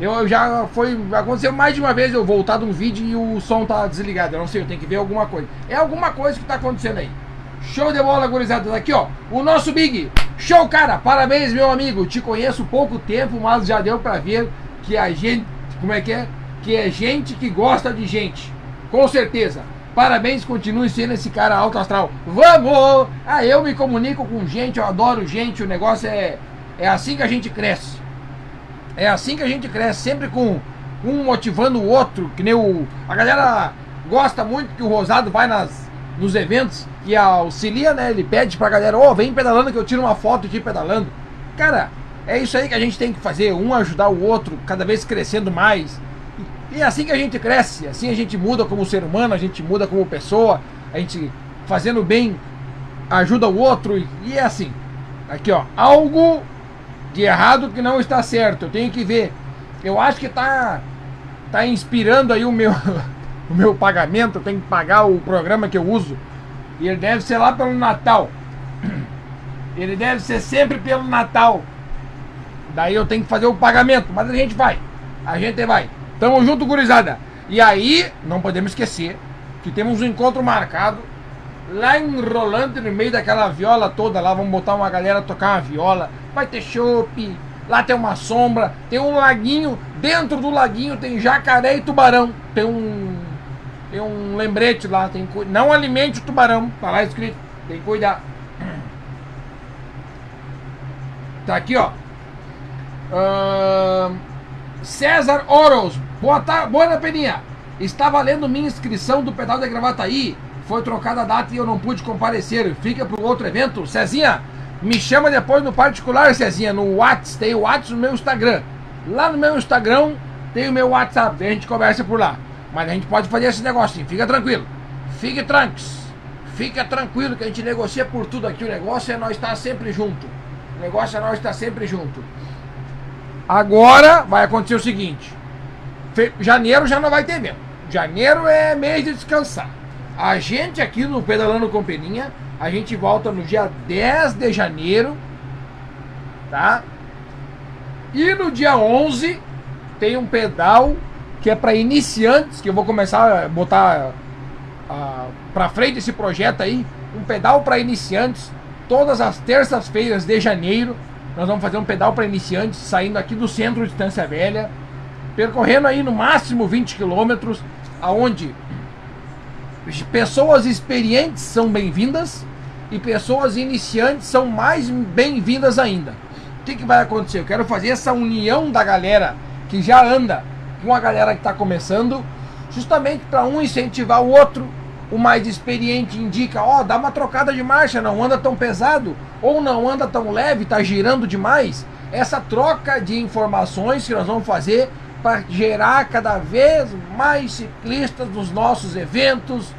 Eu já foi. Aconteceu mais de uma vez eu voltar de um vídeo e o som tá desligado. Eu não sei, eu tenho que ver alguma coisa. É alguma coisa que tá acontecendo aí. Show de bola, gurizada. Aqui, ó. O nosso Big. Show, cara. Parabéns, meu amigo. Te conheço pouco tempo, mas já deu pra ver que a gente. Como é que é? Que é gente que gosta de gente. Com certeza. Parabéns, continue sendo esse cara alto astral. Vamos! Ah, eu me comunico com gente, eu adoro gente. O negócio é. É assim que a gente cresce. É assim que a gente cresce, sempre com um motivando o outro, que nem o. A galera gosta muito que o Rosado vai nas, nos eventos e auxilia, né? Ele pede pra galera, ô, oh, vem pedalando que eu tiro uma foto de pedalando. Cara, é isso aí que a gente tem que fazer, um ajudar o outro, cada vez crescendo mais. E é assim que a gente cresce, assim a gente muda como ser humano, a gente muda como pessoa, a gente fazendo bem ajuda o outro e é assim. Aqui ó, algo de errado que não está certo, eu tenho que ver. Eu acho que tá tá inspirando aí o meu o meu pagamento, eu tenho que pagar o programa que eu uso. E ele deve ser lá pelo Natal. Ele deve ser sempre pelo Natal. Daí eu tenho que fazer o pagamento, mas a gente vai. A gente vai. Tamo junto, gurizada. E aí, não podemos esquecer que temos um encontro marcado lá em Rolante, no meio daquela viola toda lá. Vamos botar uma galera tocar uma viola. Vai ter chopp. Lá tem uma sombra, tem um laguinho. Dentro do laguinho tem jacaré e tubarão. Tem um. Tem um lembrete lá. Tem, não alimente o tubarão. Tá lá escrito. Tem que cuidar. Tá aqui, ó. César Oros, boa tarde, boa Peninha. Está valendo minha inscrição do pedal de Gravataí. Foi trocada a data e eu não pude comparecer. Fica para outro evento. Cezinha, me chama depois no particular, Cezinha, no WhatsApp. Tem o WhatsApp no meu Instagram. Lá no meu Instagram tem o meu WhatsApp. A gente conversa por lá. Mas a gente pode fazer esse negocinho. Fica tranquilo. Fique tranquilo. Fica tranquilo que a gente negocia por tudo aqui. O negócio é nós estar sempre junto. O negócio é nós estar sempre junto. Agora vai acontecer o seguinte: janeiro já não vai ter mesmo. Janeiro é mês de descansar. A gente aqui no Pedalando com Peninha, a gente volta no dia 10 de janeiro, tá? E no dia 11 tem um pedal que é para iniciantes, que eu vou começar a botar para frente esse projeto aí, um pedal para iniciantes todas as terças-feiras de janeiro nós vamos fazer um pedal para iniciantes, saindo aqui do centro de Estância Velha, percorrendo aí no máximo 20 quilômetros, aonde pessoas experientes são bem-vindas e pessoas iniciantes são mais bem-vindas ainda. O que, que vai acontecer? Eu quero fazer essa união da galera que já anda com a galera que está começando, justamente para um incentivar o outro o mais experiente indica, ó, oh, dá uma trocada de marcha, não anda tão pesado, ou não anda tão leve, tá girando demais. Essa troca de informações que nós vamos fazer para gerar cada vez mais ciclistas nos nossos eventos,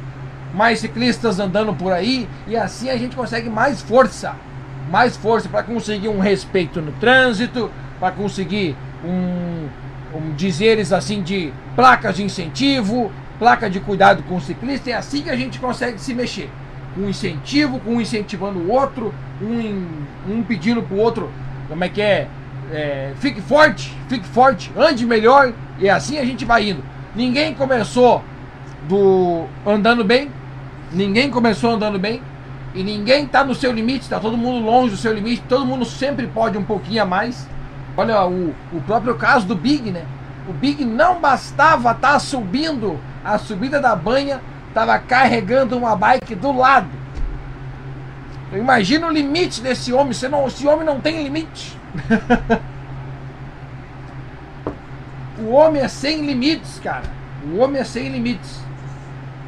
mais ciclistas andando por aí, e assim a gente consegue mais força, mais força para conseguir um respeito no trânsito, para conseguir um, um dizeres assim de placas de incentivo, placa de cuidado com o ciclista, é assim que a gente consegue se mexer. Um incentivo, com um incentivando o outro, um, um pedindo pro outro, como é que é? é? Fique forte, fique forte, ande melhor, e assim a gente vai indo. Ninguém começou do andando bem, ninguém começou andando bem, e ninguém está no seu limite, está todo mundo longe do seu limite, todo mundo sempre pode um pouquinho a mais. Olha o, o próprio caso do Big, né? O Big não bastava estar tá subindo a subida da banha, estava carregando uma bike do lado. Imagina o limite desse homem. Você não, esse homem não tem limite. o homem é sem limites, cara. O homem é sem limites.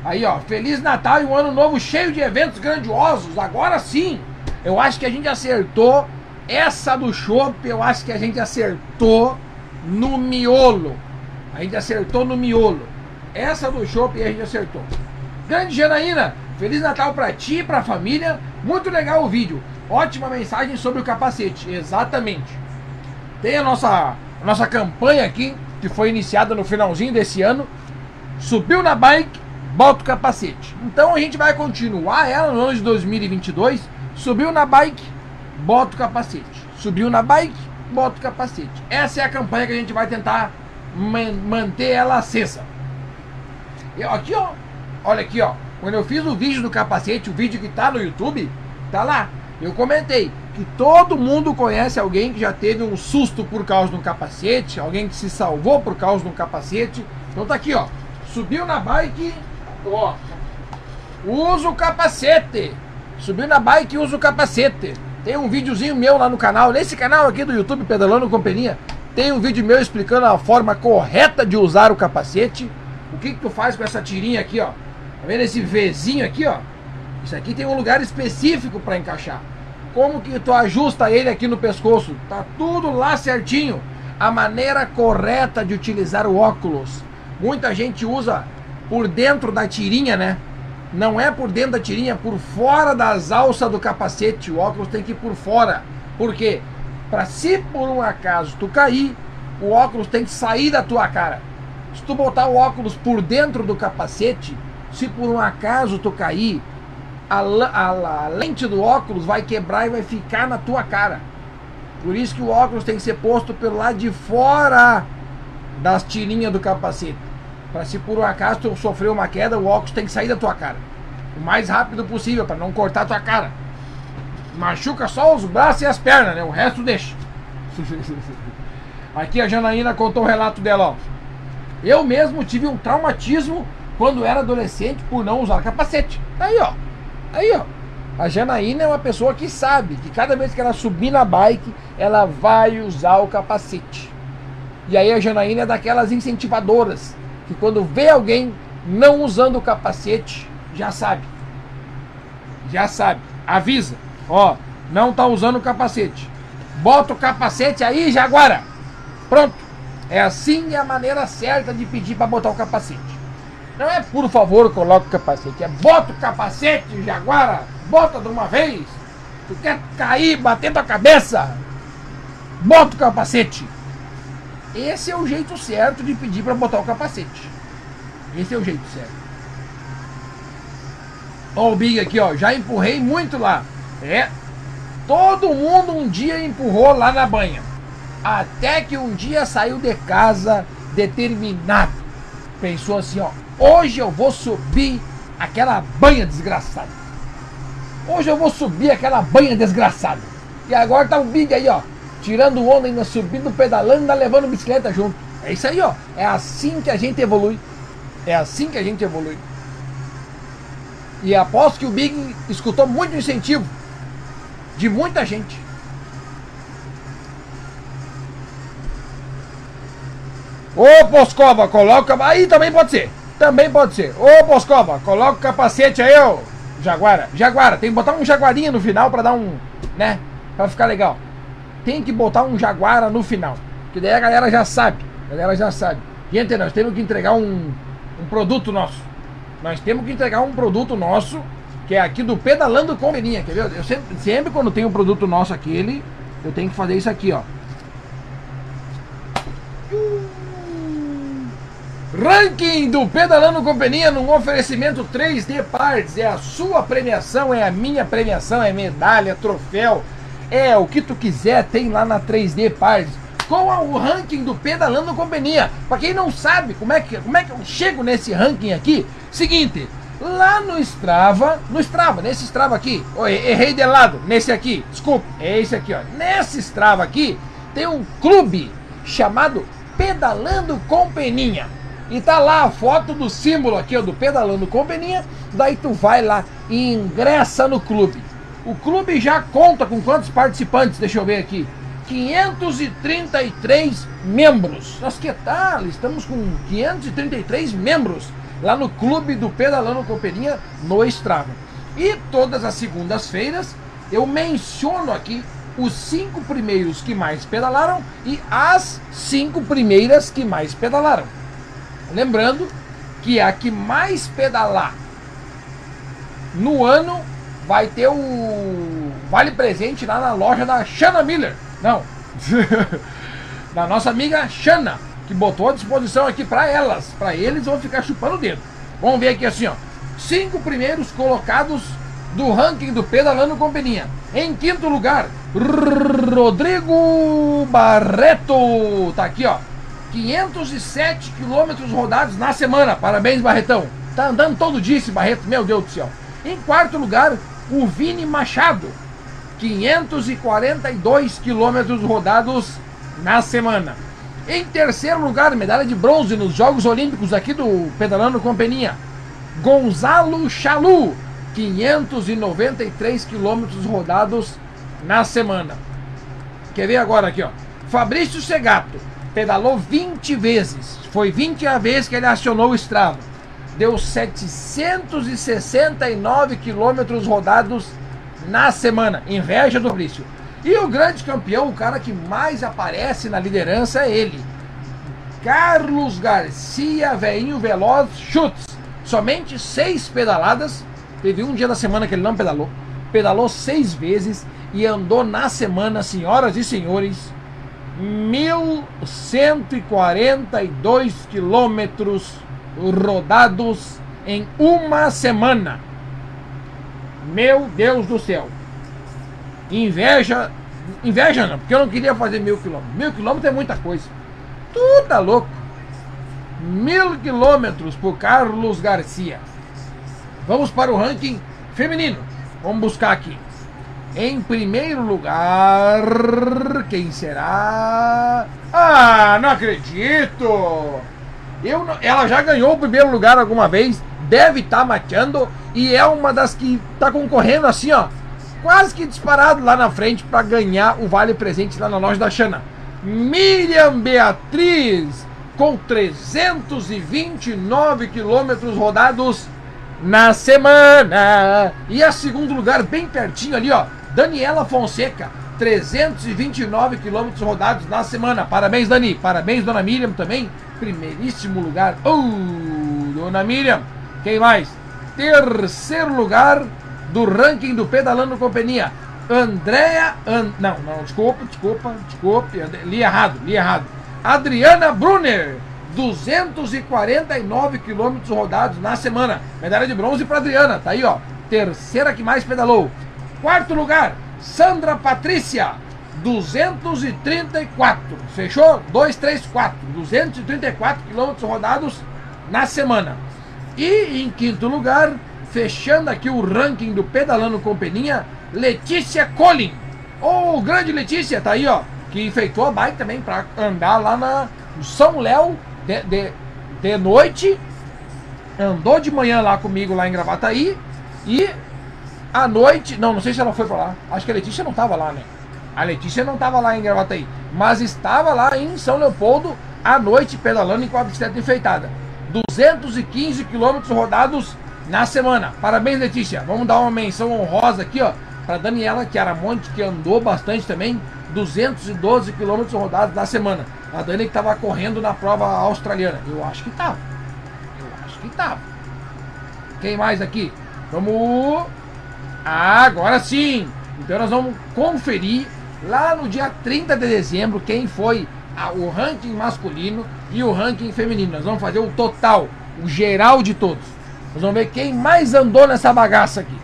Aí, ó, Feliz Natal e um ano novo cheio de eventos grandiosos. Agora sim, eu acho que a gente acertou. Essa do chopp, eu acho que a gente acertou no miolo. A gente acertou no miolo. Essa do chopp a gente acertou. Grande Janaína, Feliz Natal pra ti e pra família. Muito legal o vídeo. Ótima mensagem sobre o capacete. Exatamente. Tem a nossa, a nossa campanha aqui, que foi iniciada no finalzinho desse ano. Subiu na bike, bota o capacete. Então a gente vai continuar ela no ano de 2022. Subiu na bike, bota o capacete. Subiu na bike, bota o capacete. Essa é a campanha que a gente vai tentar man manter ela acesa. E aqui, ó. Olha aqui, ó. Quando eu fiz o vídeo do capacete, o vídeo que tá no YouTube, tá lá. Eu comentei que todo mundo conhece alguém que já teve um susto por causa de um capacete, alguém que se salvou por causa de um capacete. Então tá aqui, ó. Subiu na bike, ó. Usa o capacete. Subiu na bike e usa o capacete. Tem um videozinho meu lá no canal, nesse canal aqui do YouTube, Pedalando Companhia. Tem um vídeo meu explicando a forma correta de usar o capacete. O que, que tu faz com essa tirinha aqui, ó? Tá vendo esse Vzinho aqui, ó? Isso aqui tem um lugar específico para encaixar. Como que tu ajusta ele aqui no pescoço? Tá tudo lá certinho. A maneira correta de utilizar o óculos. Muita gente usa por dentro da tirinha, né? Não é por dentro da tirinha, por fora das alças do capacete. O óculos tem que ir por fora. Por quê? Para se por um acaso tu cair, o óculos tem que sair da tua cara. Se tu botar o óculos por dentro do capacete, se por um acaso tu cair, a, a, a, lente do óculos vai quebrar e vai ficar na tua cara. Por isso que o óculos tem que ser posto pelo lado de fora das tirinhas do capacete. Para se por um acaso tu sofrer uma queda, o óculos tem que sair da tua cara. O mais rápido possível, para não cortar a tua cara. Machuca só os braços e as pernas, né? O resto deixa. Aqui a Janaína contou o relato dela, ó. Eu mesmo tive um traumatismo quando era adolescente por não usar capacete. Aí, ó. Aí, ó. A Janaína é uma pessoa que sabe que cada vez que ela subir na bike, ela vai usar o capacete. E aí a Janaína é daquelas incentivadoras que quando vê alguém não usando o capacete, já sabe. Já sabe. Avisa. Ó, não tá usando o capacete. Bota o capacete aí, Jaguara. Pronto. É assim a maneira certa de pedir para botar o capacete. Não é por favor coloque o capacete, é bota o capacete, Jaguara, bota de uma vez. Tu quer cair batendo a cabeça? Bota o capacete. Esse é o jeito certo de pedir para botar o capacete. Esse é o jeito certo. Ó o Big aqui, ó, já empurrei muito lá. É, todo mundo um dia empurrou lá na banha. Até que um dia saiu de casa determinado. Pensou assim, ó, Hoje eu vou subir aquela banha desgraçada. Hoje eu vou subir aquela banha desgraçada. E agora tá o Big aí, ó. Tirando onda, ainda subindo, pedalando, ainda levando bicicleta junto. É isso aí, ó. É assim que a gente evolui. É assim que a gente evolui. E aposto que o Big escutou muito incentivo de muita gente. Ô Poscova, coloca. Aí também pode ser. Também pode ser. Ô, Boscova, coloca o capacete aí, ô. Jaguara. Jaguara, tem que botar um jaguarinha no final pra dar um. né? Pra ficar legal. Tem que botar um jaguara no final. Que daí a galera já sabe. A galera já sabe. Gente, nós temos que entregar um, um produto nosso. Nós temos que entregar um produto nosso, que é aqui do Pedalando com Beninha, quer ver? Eu sempre, sempre quando tem um produto nosso aquele, eu tenho que fazer isso aqui, ó. Ranking do Pedalando Companhia num oferecimento 3D Parts. É a sua premiação, é a minha premiação, é medalha, troféu. É o que tu quiser, tem lá na 3D Parts. Qual é o ranking do Pedalando Companhia? Para quem não sabe como é, que, como é que eu chego nesse ranking aqui, seguinte, lá no Strava, no Strava, nesse Strava aqui, oh, errei de lado, nesse aqui, desculpa, é esse aqui, ó. Nesse Strava aqui, tem um clube chamado Pedalando Companhia. E tá lá a foto do símbolo aqui, do Pedalando com Beninha. Daí tu vai lá e ingressa no clube. O clube já conta com quantos participantes? Deixa eu ver aqui. 533 membros. Nós que tal? Estamos com 533 membros. lá no Clube do Pedalando Companhia no Strava. E todas as segundas-feiras eu menciono aqui os cinco primeiros que mais pedalaram e as cinco primeiras que mais pedalaram. Lembrando que a que mais pedalar no ano vai ter o vale presente lá na loja da Shanna Miller. Não. da nossa amiga Shanna, que botou à disposição aqui para elas. Para eles vão ficar chupando o dedo. Vamos ver aqui assim, ó. Cinco primeiros colocados do ranking do Pedalando Companhia. Em quinto lugar, Rodrigo Barreto. Tá aqui, ó. 507 quilômetros rodados na semana. Parabéns, Barretão. Tá andando todo dia esse Barreto, meu Deus do céu. Em quarto lugar, o Vini Machado. 542 quilômetros rodados na semana. Em terceiro lugar, medalha de bronze nos Jogos Olímpicos aqui do Pedalando Companhia. Gonzalo Chalu, 593 quilômetros rodados na semana. Quer ver agora aqui, ó? Fabrício Segato pedalou 20 vezes. Foi 20 a vez que ele acionou o Strava. Deu 769 quilômetros rodados na semana. Inveja do Fabrício. E o grande campeão, o cara que mais aparece na liderança é ele. Carlos Garcia, veinho veloz, chutes. Somente seis pedaladas. Teve um dia da semana que ele não pedalou. Pedalou seis vezes e andou na semana, senhoras e senhores, 1.142 quilômetros rodados em uma semana. Meu Deus do céu. Inveja. Inveja não, porque eu não queria fazer mil quilômetros. Mil quilômetros é muita coisa. Tudo tá louco. Mil quilômetros por Carlos Garcia. Vamos para o ranking feminino. Vamos buscar aqui. Em primeiro lugar, quem será? Ah, não acredito! Eu, ela já ganhou o primeiro lugar alguma vez, deve estar tá mateando e é uma das que está concorrendo assim, ó, quase que disparado lá na frente para ganhar o vale presente lá na loja da Xana. Miriam Beatriz com 329 quilômetros rodados na semana. E a segundo lugar, bem pertinho ali, ó, Daniela Fonseca, 329 quilômetros rodados na semana. Parabéns, Dani. Parabéns, Dona Miriam também. Primeiríssimo lugar. Oh, Dona Miriam. Quem mais? Terceiro lugar do ranking do Pedalando Companhia. Andréa. An... Não, não, desculpa, desculpa, desculpa. Li errado, li errado. Adriana Brunner. 249 quilômetros rodados na semana. Medalha de bronze para Adriana. Tá aí, ó. Terceira que mais pedalou. Quarto lugar, Sandra Patrícia, 234. Fechou? 2, 3, 4. 234 quilômetros rodados na semana. E em quinto lugar, fechando aqui o ranking do Pedalando com Peninha, Letícia Collin. Ô, oh, grande Letícia, tá aí, ó. Que enfeitou a bike também para andar lá na São Léo de, de, de noite. Andou de manhã lá comigo lá em Gravataí. E à noite, não, não sei se ela foi pra lá. Acho que a Letícia não tava lá, né? A Letícia não tava lá em Gravataí, mas estava lá em São Leopoldo à noite pedalando com a bicicleta enfeitada. 215 quilômetros rodados na semana. Parabéns, Letícia. Vamos dar uma menção honrosa aqui, ó, para Daniela Chiaramonte, que andou bastante também. 212 quilômetros rodados na semana. A Dani que estava correndo na prova australiana. Eu acho que tava. Eu acho que tava. Quem mais aqui? Vamos ah, agora sim! Então nós vamos conferir lá no dia 30 de dezembro quem foi a, o ranking masculino e o ranking feminino. Nós vamos fazer o total, o geral de todos. Nós vamos ver quem mais andou nessa bagaça aqui.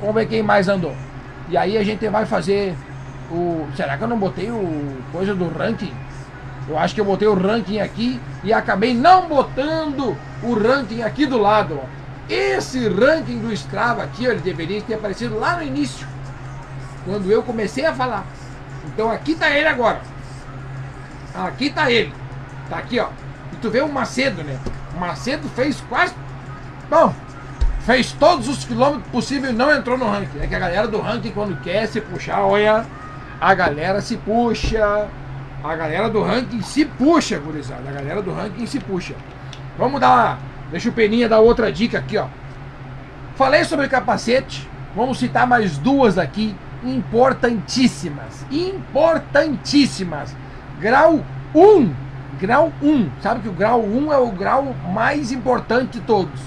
Vamos ver quem mais andou. E aí a gente vai fazer o. Será que eu não botei o coisa do ranking? Eu acho que eu botei o ranking aqui e acabei não botando o ranking aqui do lado. Ó. Esse ranking do Strava aqui, ele deveria ter aparecido lá no início, quando eu comecei a falar. Então aqui tá ele agora. Aqui tá ele. Tá aqui, ó. E tu vê o Macedo, né? O Macedo fez quase. Bom, fez todos os quilômetros possíveis e não entrou no ranking. É que a galera do ranking, quando quer se puxar, olha, a galera se puxa. A galera do ranking se puxa, gurizada. A galera do ranking se puxa. Vamos dar Deixa o Peninha dar outra dica aqui, ó. Falei sobre capacete, vamos citar mais duas aqui, importantíssimas. Importantíssimas. Grau 1. Grau 1. Sabe que o grau 1 é o grau mais importante de todos.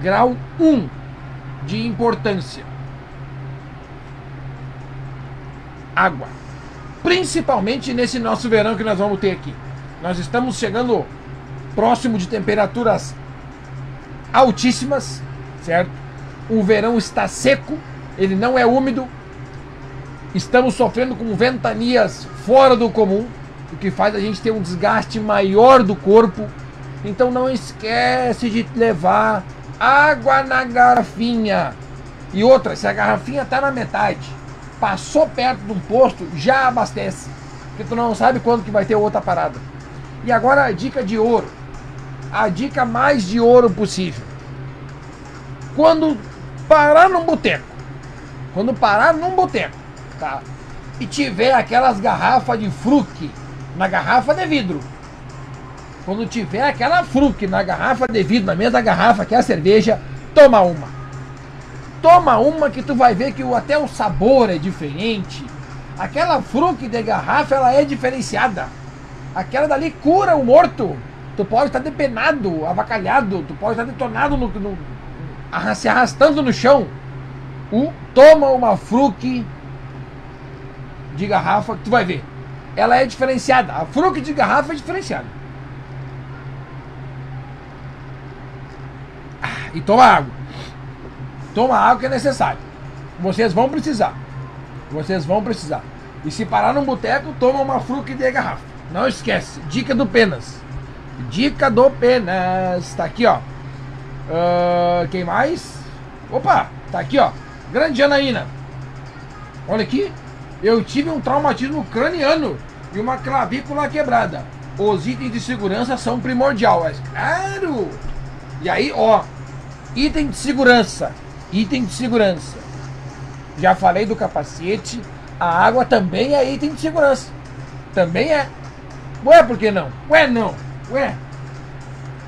Grau 1 de importância. Água. Principalmente nesse nosso verão que nós vamos ter aqui. Nós estamos chegando próximo de temperaturas altíssimas, certo? O verão está seco, ele não é úmido. Estamos sofrendo com ventanias fora do comum, o que faz a gente ter um desgaste maior do corpo. Então não esquece de levar água na garrafinha. E outra, se a garrafinha está na metade, passou perto de um posto, já abastece. Porque tu não sabe quando que vai ter outra parada. E agora a dica de ouro. A dica mais de ouro possível. Quando parar num boteco, quando parar num boteco, tá? E tiver aquelas garrafas de fruque na garrafa de vidro. Quando tiver aquela fruque na garrafa de vidro, na mesma garrafa que é a cerveja, toma uma. Toma uma que tu vai ver que até o sabor é diferente. Aquela fruque de garrafa, ela é diferenciada. Aquela dali cura o morto. Tu pode estar depenado, avacalhado, tu pode estar detonado no, no, se arrastando no chão. O, toma uma fruque de garrafa que tu vai ver. Ela é diferenciada. A fruque de garrafa é diferenciada. Ah, e toma água. Toma água que é necessário. Vocês vão precisar. Vocês vão precisar. E se parar num boteco, toma uma fruque de garrafa. Não esquece. Dica do Penas. Dica do Penas. Tá aqui, ó. Uh, quem mais? Opa, tá aqui, ó. Grande Janaína. Olha aqui. Eu tive um traumatismo craniano e uma clavícula quebrada. Os itens de segurança são primordiais. Claro! E aí, ó. Item de segurança. Item de segurança. Já falei do capacete. A água também é item de segurança. Também é. Ué, por que não? Ué, não. Ué.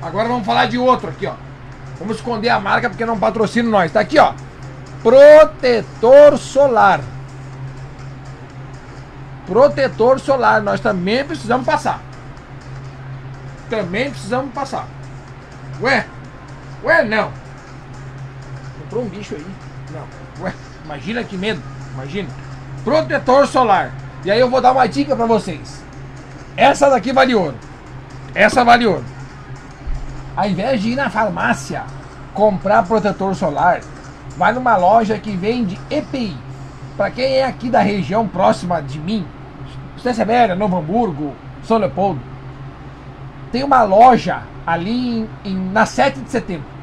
Agora vamos falar de outro aqui, ó. Vamos esconder a marca porque não patrocina nós. Tá aqui, ó. Protetor solar. Protetor solar. Nós também precisamos passar. Também precisamos passar. Ué? Ué, não. Entrou um bicho aí. Não. Ué, imagina que medo. Imagina. Protetor solar. E aí eu vou dar uma dica para vocês. Essa daqui vale ouro. Essa vale ouro. Ao invés de ir na farmácia comprar protetor solar, vai numa loja que vende EPI. Para quem é aqui da região próxima de mim, Estância Severa, Novo Hamburgo, São Leopoldo, tem uma loja ali em, em, na 7 de setembro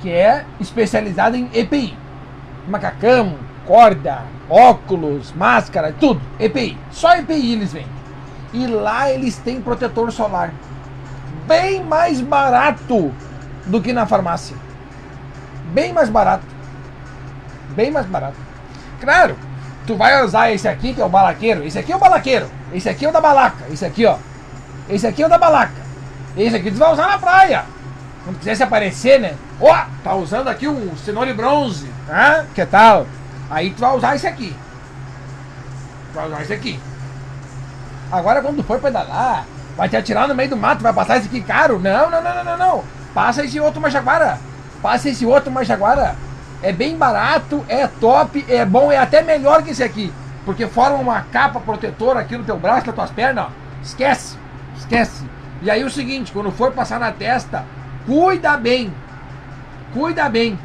que é especializada em EPI. Macacão, corda, óculos, máscara, tudo. EPI. Só EPI eles vendem. E lá eles têm protetor solar bem mais barato do que na farmácia. Bem mais barato. Bem mais barato. Claro, tu vai usar esse aqui que é o balaqueiro. Esse aqui é o balaqueiro. Esse aqui é o da balaca. Esse aqui, ó. Esse aqui é o da balaca. Esse aqui tu vai usar na praia. Quando quiser se aparecer, né? Ó, oh, tá usando aqui um cenoura bronze. Ah, que tal? Aí tu vai usar esse aqui. Tu vai usar esse aqui. Agora quando for pedalar, Vai te atirar no meio do mato, vai passar esse aqui caro? Não, não, não, não, não, não. Passa esse outro Majaguara. Passa esse outro Majaguara. É bem barato, é top, é bom, é até melhor que esse aqui. Porque forma uma capa protetora aqui no teu braço, nas tuas pernas. Esquece, esquece. E aí o seguinte, quando for passar na testa, cuida bem. Cuida bem.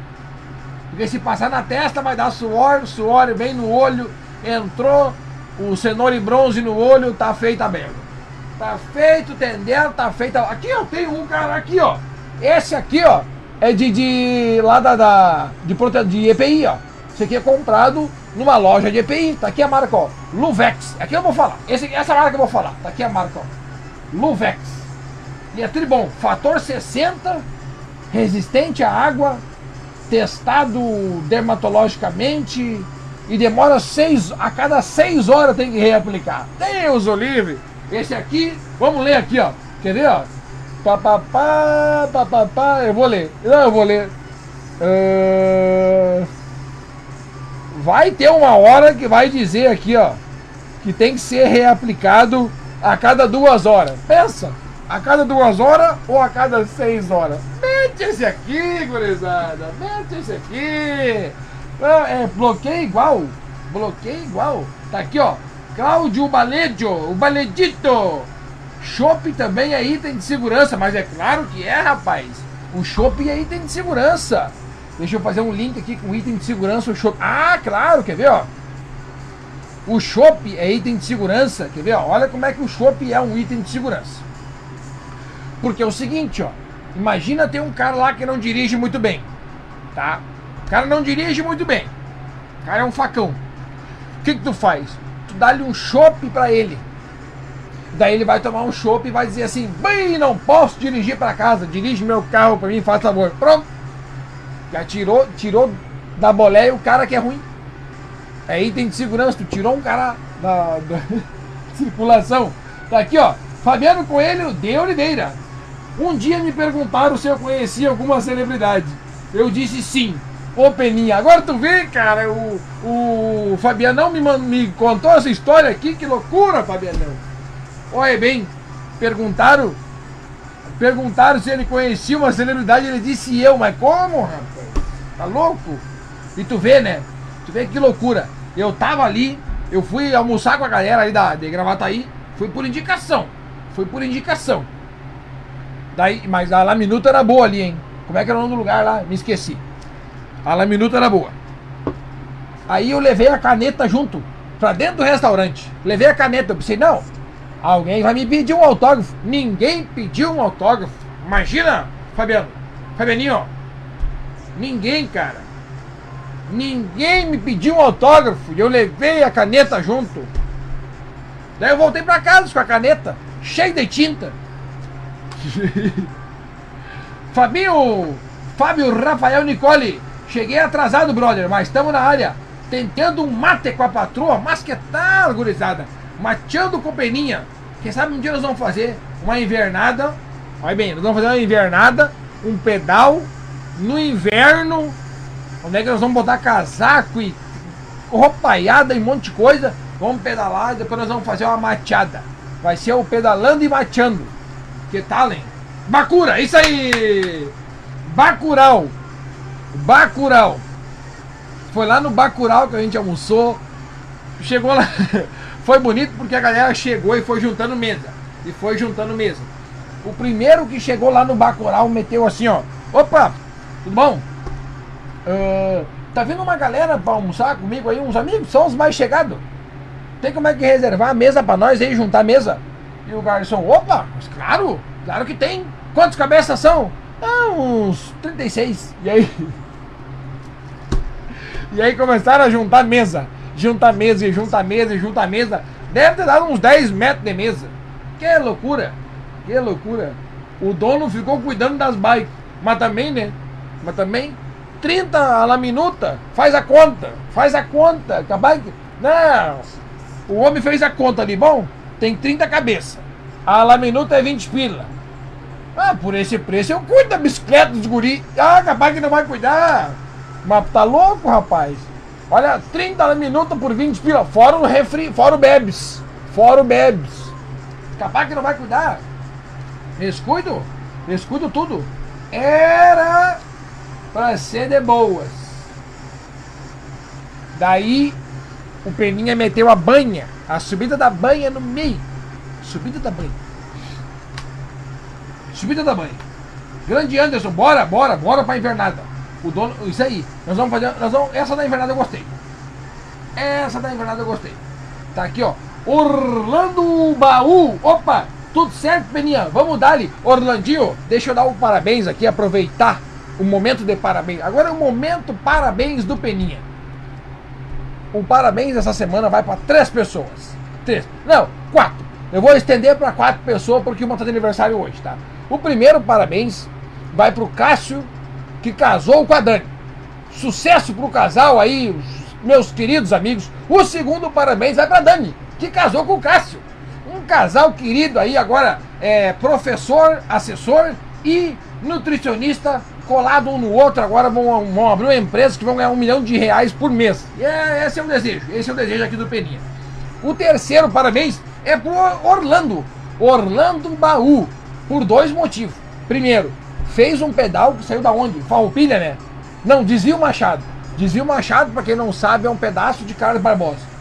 Porque se passar na testa vai dar suor, suor vem no olho, entrou o cenoura e bronze no olho, tá feita a merda. Tá feito, entendendo? Tá feito. Aqui eu tenho um cara aqui, ó. Esse aqui, ó, é de, de lá da, da de, de EPI, ó. Esse aqui é comprado numa loja de EPI. Tá aqui a marca, ó. Luvex. Aqui eu vou falar. Esse, essa marca eu vou falar. Tá aqui a marca, ó. Luvex. E é tribom. Fator 60, resistente à água, testado dermatologicamente e demora seis, a cada seis horas tem que reaplicar. Deus o livre! Esse aqui, vamos ler aqui, ó. Quer ver, ó? Papapá, papapá. Eu vou ler. Não, eu vou ler. Uh, vai ter uma hora que vai dizer aqui, ó, que tem que ser reaplicado a cada duas horas. Pensa, a cada duas horas ou a cada seis horas? Mete esse aqui, gurizada. Mete esse aqui. Não, é bloqueio igual. Bloqueio igual. Tá aqui, ó. Cláudio Baledio, o Baledito. Chopp também é item de segurança, mas é claro que é, rapaz. O chopp é item de segurança. Deixa eu fazer um link aqui com item de segurança, o chopp. Ah, claro, quer ver, ó? O chopp é item de segurança, quer ver, ó? Olha como é que o chopp é um item de segurança. Porque é o seguinte, ó. Imagina ter um cara lá que não dirige muito bem, tá? O cara não dirige muito bem. O cara é um facão. O que que tu faz? Tu dá-lhe um chopp para ele. Daí ele vai tomar um chopp e vai dizer assim: Bem, não posso dirigir para casa, dirige meu carro para mim, faz favor. Pronto. Já tirou, tirou da boleia o cara que é ruim. É item de segurança, tu tirou um cara da, da circulação. Tá aqui, ó. Fabiano Coelho de Oliveira. Um dia me perguntaram se eu conhecia alguma celebridade. Eu disse sim. Ô Peninha, agora tu vê, cara, o, o Fabianão me, me contou essa história aqui, que loucura, Fabianão. Olha bem, perguntaram, perguntaram se ele conhecia uma celebridade, ele disse eu, mas como, rapaz? Tá louco? E tu vê, né? Tu vê que loucura. Eu tava ali, eu fui almoçar com a galera aí da, de Gravataí, fui por indicação. Fui por indicação. Daí, mas a La Minuta era boa ali, hein? Como é que era o nome do lugar lá? Me esqueci. A La Minuta era boa. Aí eu levei a caneta junto, pra dentro do restaurante. Levei a caneta, eu pensei, não, Alguém vai me pedir um autógrafo. Ninguém pediu um autógrafo. Imagina, Fabiano. Fabianinho. Ninguém, cara. Ninguém me pediu um autógrafo. E eu levei a caneta junto. Daí eu voltei para casa com a caneta. Cheia de tinta. Fabinho. Fábio Rafael Nicole. Cheguei atrasado, brother, mas estamos na área. Tentando um mate com a patroa. Mas que tal, gurizada? Mateando com peninha. Quem sabe um dia nós vamos fazer uma invernada. Olha bem, nós vamos fazer uma invernada, um pedal no inverno. Onde é que nós vamos botar casaco e roupaiada e um monte de coisa. Vamos pedalar e depois nós vamos fazer uma mateada. Vai ser o pedalando e mateando. Que tal, hein? Bacura, isso aí! Bacural! Bacural! Foi lá no Bacural que a gente almoçou. Chegou lá. Foi bonito porque a galera chegou e foi juntando mesa. E foi juntando mesa. O primeiro que chegou lá no Bacoral meteu assim, ó. Opa, tudo bom? Uh, tá vindo uma galera pra almoçar comigo aí, uns amigos, são os mais chegados. Tem como é que reservar a mesa pra nós aí, juntar a mesa? E o garçom, opa, mas claro, claro que tem. Quantas cabeças são? Ah, uns 36. E aí? E aí começaram a juntar mesa junta mesa e junta mesa e junta mesa. Deve ter dado uns 10 metros de mesa. Que loucura! Que loucura! O dono ficou cuidando das bikes. Mas também, né? Mas também, 30 a la minuta. Faz a conta. Faz a conta. Que a bike. Não! O homem fez a conta ali. Bom, tem 30 cabeças. A la minuta é 20 pila. Ah, por esse preço eu cuido da bicicleta dos guri. Ah, capaz que não vai cuidar. Mas tá louco, rapaz. Olha, 30 minutos por 20 pila. Fora o refri, fora o bebes. Fora o bebes. Capaz que não vai cuidar. Descuido. Descuido tudo. Era pra ser de boas. Daí o Peninha meteu a banha. A subida da banha no meio. Subida da banha. Subida da banha. Grande Anderson, bora, bora, bora pra invernada. O dono, isso aí. Nós vamos fazer. Nós vamos, essa da invernada eu gostei. Essa da invernada eu gostei. Tá aqui, ó. Orlando Baú. Opa! Tudo certo, Peninha? Vamos dar ali. Orlandinho, deixa eu dar um parabéns aqui, aproveitar o momento de parabéns. Agora é o momento parabéns do Peninha. O parabéns essa semana vai para três pessoas. Três. Não, quatro. Eu vou estender para quatro pessoas porque uma está de aniversário hoje, tá? O primeiro parabéns vai para o Cássio que casou com a Dani. Sucesso pro casal aí, meus queridos amigos. O segundo parabéns vai pra Dani, que casou com o Cássio. Um casal querido aí agora, é, professor, assessor e nutricionista colado um no outro. Agora vão, vão, abrir uma empresa que vão ganhar um milhão de reais por mês. E é, esse é o desejo, esse é o desejo aqui do Peninha. O terceiro parabéns é pro Orlando, Orlando Baú, por dois motivos. Primeiro, fez um pedal que saiu da onde? Farroupilha, né? Não, desvio Machado. Desvio Machado, para quem não sabe, é um pedaço de Carlos Barbosa.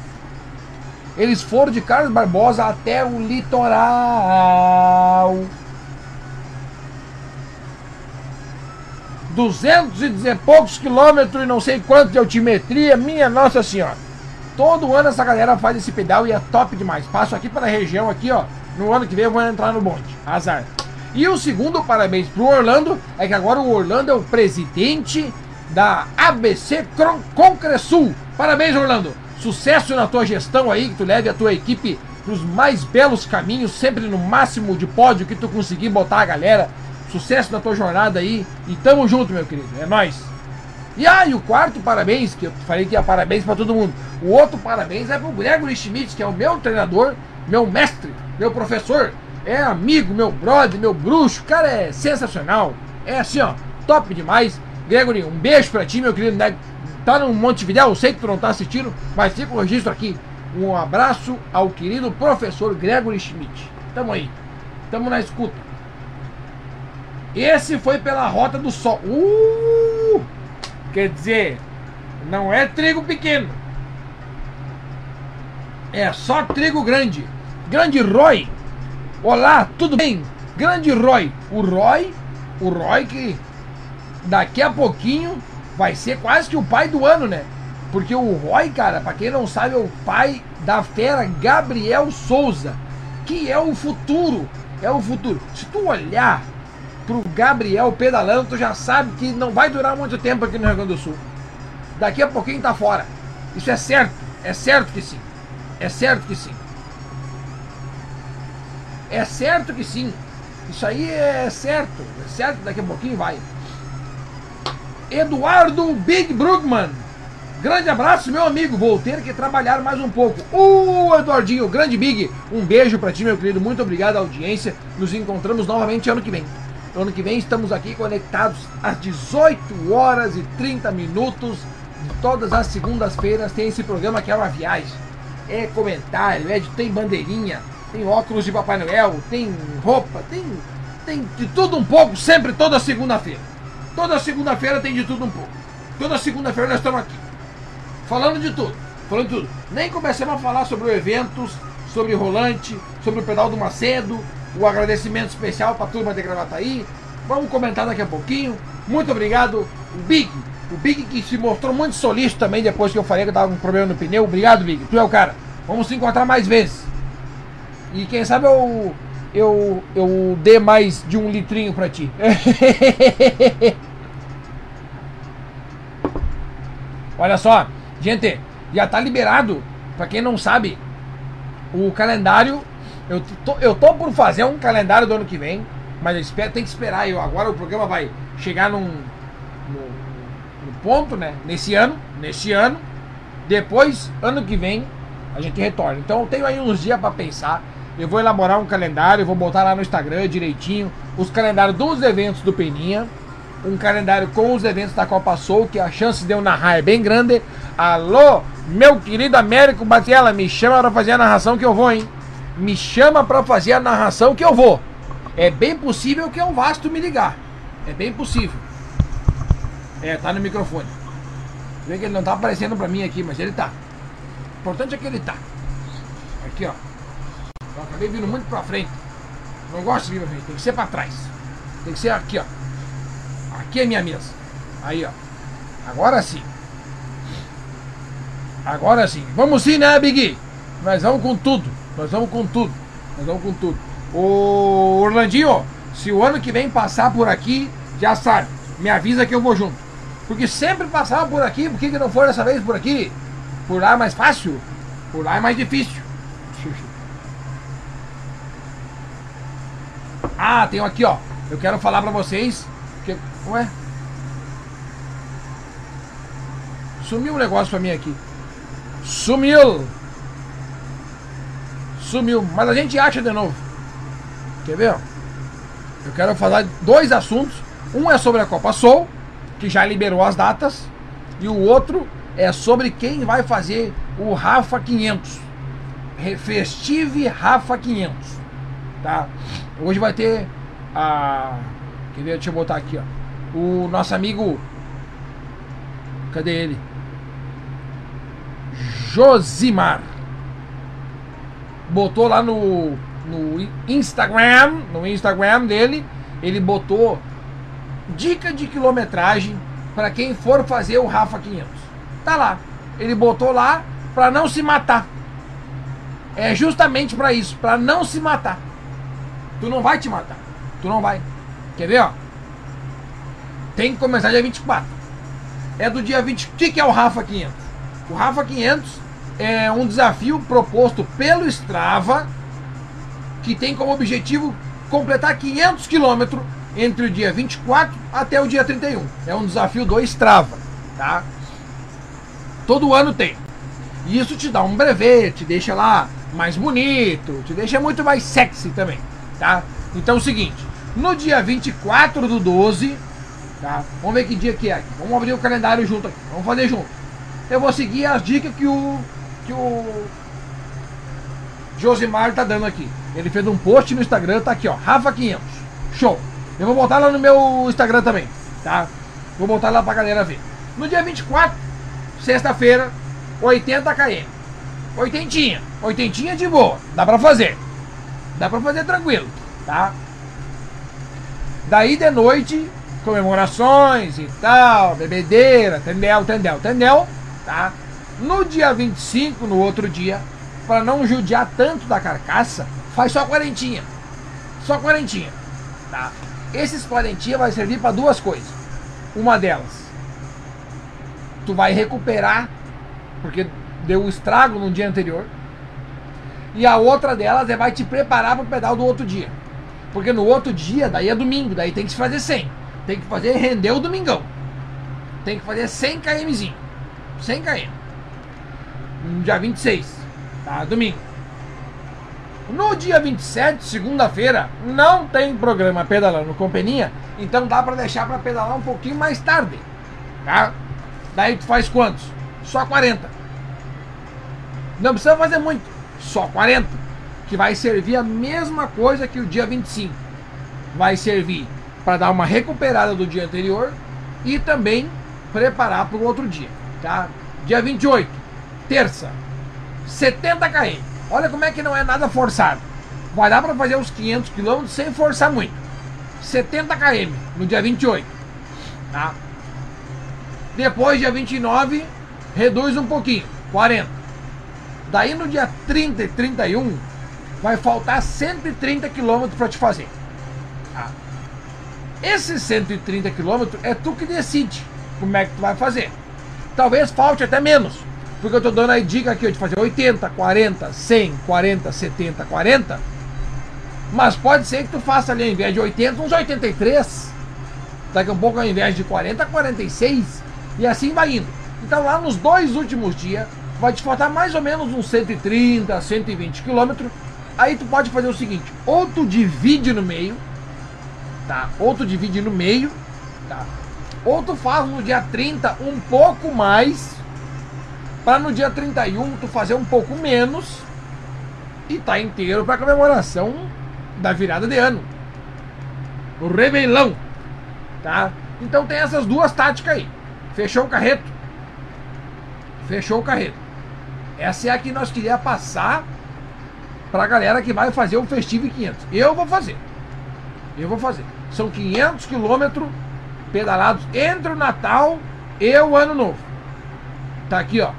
Eles foram de Carlos Barbosa até o litoral. 200 e poucos quilômetros e não sei quanto de altimetria, minha Nossa Senhora. Todo ano essa galera faz esse pedal e é top demais. Passo aqui para a região aqui, ó. No ano que vem eu vou entrar no bonde. Azar. E o segundo parabéns pro Orlando é que agora o Orlando é o presidente da ABC Concresul. Parabéns, Orlando. Sucesso na tua gestão aí, que tu leve a tua equipe pros mais belos caminhos, sempre no máximo de pódio que tu conseguir botar a galera. Sucesso na tua jornada aí. E tamo junto, meu querido. É nóis. E aí, ah, o quarto parabéns, que eu falei que ia parabéns para todo mundo. O outro parabéns é pro Gregory Schmidt, que é o meu treinador, meu mestre, meu professor. É amigo, meu brother, meu bruxo. O cara é sensacional. É assim, ó, top demais. Gregory, um beijo pra ti, meu querido. Né? Tá no Montevidéu, eu sei que tu não tá assistindo, mas fica o registro aqui. Um abraço ao querido professor Gregory Schmidt. Tamo aí. Tamo na escuta. Esse foi pela Rota do Sol. Uh! Quer dizer, não é trigo pequeno. É só trigo grande. Grande Roy. Olá, tudo bem? Grande Roy. O Roy, o Roy que daqui a pouquinho vai ser quase que o pai do ano, né? Porque o Roy, cara, para quem não sabe, é o pai da fera Gabriel Souza, que é o futuro. É o futuro. Se tu olhar pro Gabriel pedalando, tu já sabe que não vai durar muito tempo aqui no Rio Grande do Sul. Daqui a pouquinho tá fora. Isso é certo. É certo que sim. É certo que sim. É certo que sim. Isso aí é certo. É certo, daqui a pouquinho vai. Eduardo Big Brugman. Grande abraço, meu amigo. Vou ter que trabalhar mais um pouco. Uh, Eduardinho, grande Big. Um beijo para ti, meu querido. Muito obrigado à audiência. Nos encontramos novamente ano que vem. Ano que vem estamos aqui conectados às 18 horas e 30 minutos. Todas as segundas-feiras tem esse programa que é uma viagem. É comentário, é de, tem bandeirinha, tem óculos de Papai Noel, tem roupa, tem, tem de tudo um pouco, sempre toda segunda-feira. Toda segunda-feira tem de tudo um pouco. Toda segunda-feira nós estamos aqui. Falando de tudo. Falando de tudo. Nem começamos a falar sobre eventos, sobre rolante, sobre o pedal do Macedo, o agradecimento especial para a turma de Gravataí. Vamos comentar daqui a pouquinho. Muito obrigado, o Big. O Big que se mostrou muito solícito também depois que eu falei que eu tava com problema no pneu. Obrigado, Big. Tu é o cara. Vamos se encontrar mais vezes. E quem sabe eu eu eu dê mais de um litrinho para ti. Olha só, gente, já tá liberado. Para quem não sabe, o calendário eu tô, eu tô por fazer um calendário do ano que vem, mas eu espero, tem que esperar. Eu, agora o programa vai chegar num, num, num ponto, né? Nesse ano, nesse ano. Depois, ano que vem, a gente retorna. Então eu tenho aí uns dias para pensar. Eu vou elaborar um calendário, vou botar lá no Instagram direitinho os calendários dos eventos do Peninha. Um calendário com os eventos da Copa Soul, que a chance de eu narrar é bem grande. Alô, meu querido Américo Batiela, me chama para fazer a narração que eu vou, hein? me chama para fazer a narração que eu vou. É bem possível que o Vasto me ligar. É bem possível. É, tá no microfone. Vê que ele não tá aparecendo pra mim aqui, mas ele tá. O importante é que ele tá. Aqui, ó. Eu acabei vindo muito pra frente. Não gosto de vir pra frente, tem que ser pra trás. Tem que ser aqui, ó. Aqui é minha mesa. Aí, ó. Agora sim. Agora sim. Vamos sim, né, Big? Nós vamos com tudo. Nós vamos com tudo. Nós vamos com tudo. Ô Orlandinho, se o ano que vem passar por aqui, já sabe, me avisa que eu vou junto. Porque sempre passava por aqui, por que, que não foi dessa vez por aqui? Por lá é mais fácil? Por lá é mais difícil. Ah, tem aqui, ó. Eu quero falar pra vocês. Que... Ué? Sumiu um negócio pra mim aqui. Sumiu! Sumiu, mas a gente acha de novo. Quer ver? Eu quero falar dois assuntos. Um é sobre a Copa Soul, que já liberou as datas, e o outro é sobre quem vai fazer o Rafa 500. Festive Rafa 500. Tá? Hoje vai ter a. Quer ver? Deixa eu botar aqui, ó. O nosso amigo. Cadê ele? Josimar. Botou lá no, no Instagram. No Instagram dele. Ele botou dica de quilometragem para quem for fazer o Rafa 500. Tá lá. Ele botou lá para não se matar. É justamente para isso, para não se matar. Tu não vai te matar. Tu não vai. Quer ver, ó? Tem que começar dia 24. É do dia 20. O que, que é o Rafa 500? O Rafa 500 é um desafio proposto pelo Strava que tem como objetivo completar 500 quilômetros entre o dia 24 até o dia 31. É um desafio do Strava, tá? Todo ano tem. E isso te dá um brevet, te deixa lá mais bonito, te deixa muito mais sexy também, tá? Então é o seguinte, no dia 24 do 12, tá? Vamos ver que dia que é. Vamos abrir o calendário junto aqui. Vamos fazer junto. Eu vou seguir as dicas que o que o Josimar tá dando aqui. Ele fez um post no Instagram, tá aqui, ó, Rafa 500. Show. Eu vou botar lá no meu Instagram também, tá? Vou botar lá pra galera ver. No dia 24, sexta-feira, 80 km. Oitentinha. Oitentinha de boa. Dá pra fazer. Dá pra fazer tranquilo, tá? Daí de noite, comemorações e tal, bebedeira, tendel, tendel, tendel, tá? No dia 25, no outro dia, para não judiar tanto da carcaça, faz só quarentinha. Só quarentinha, tá? Esses quarentinha vai servir para duas coisas. Uma delas, tu vai recuperar, porque deu um estrago no dia anterior. E a outra delas é vai te preparar para o pedal do outro dia. Porque no outro dia, daí é domingo, daí tem que se fazer 100. Tem que fazer render o domingão. Tem que fazer 100 kmzinho. 100 km. No dia 26, tá? Domingo. No dia 27, segunda-feira, não tem programa pedalando com peninha, então dá para deixar para pedalar um pouquinho mais tarde, tá? Daí tu faz quantos? Só 40. Não precisa fazer muito, só 40, que vai servir a mesma coisa que o dia 25. Vai servir para dar uma recuperada do dia anterior e também preparar para o outro dia, tá? Dia 28, terça, 70 km. Olha como é que não é nada forçado. Vai dar para fazer os 500 km sem forçar muito. 70 km no dia 28, tá? Depois, dia 29, reduz um pouquinho, 40. Daí no dia 30 e 31, vai faltar 130 km para te fazer. Tá? Esses 130 km é tu que decide como é que tu vai fazer. Talvez falte até menos, porque eu tô dando a dica aqui de fazer 80, 40, 100, 40, 70, 40. Mas pode ser que tu faça ali ao invés de 80, uns 83. Daqui a um pouco ao invés de 40, 46. E assim vai indo. Então lá nos dois últimos dias vai te faltar mais ou menos uns 130, 120 quilômetros. Aí tu pode fazer o seguinte, ou tu divide no meio, tá? Ou tu divide no meio, tá? Ou tu faz no dia 30 um pouco mais, para no dia 31 tu fazer um pouco menos e tá inteiro para comemoração da virada de ano. O Revelão, tá? Então tem essas duas táticas aí. Fechou o carreto? Fechou o carreto. Essa é a que nós queríamos passar pra galera que vai fazer o Festive 500. Eu vou fazer. Eu vou fazer. São 500 quilômetros pedalados entre o Natal e o Ano Novo. Tá aqui, ó.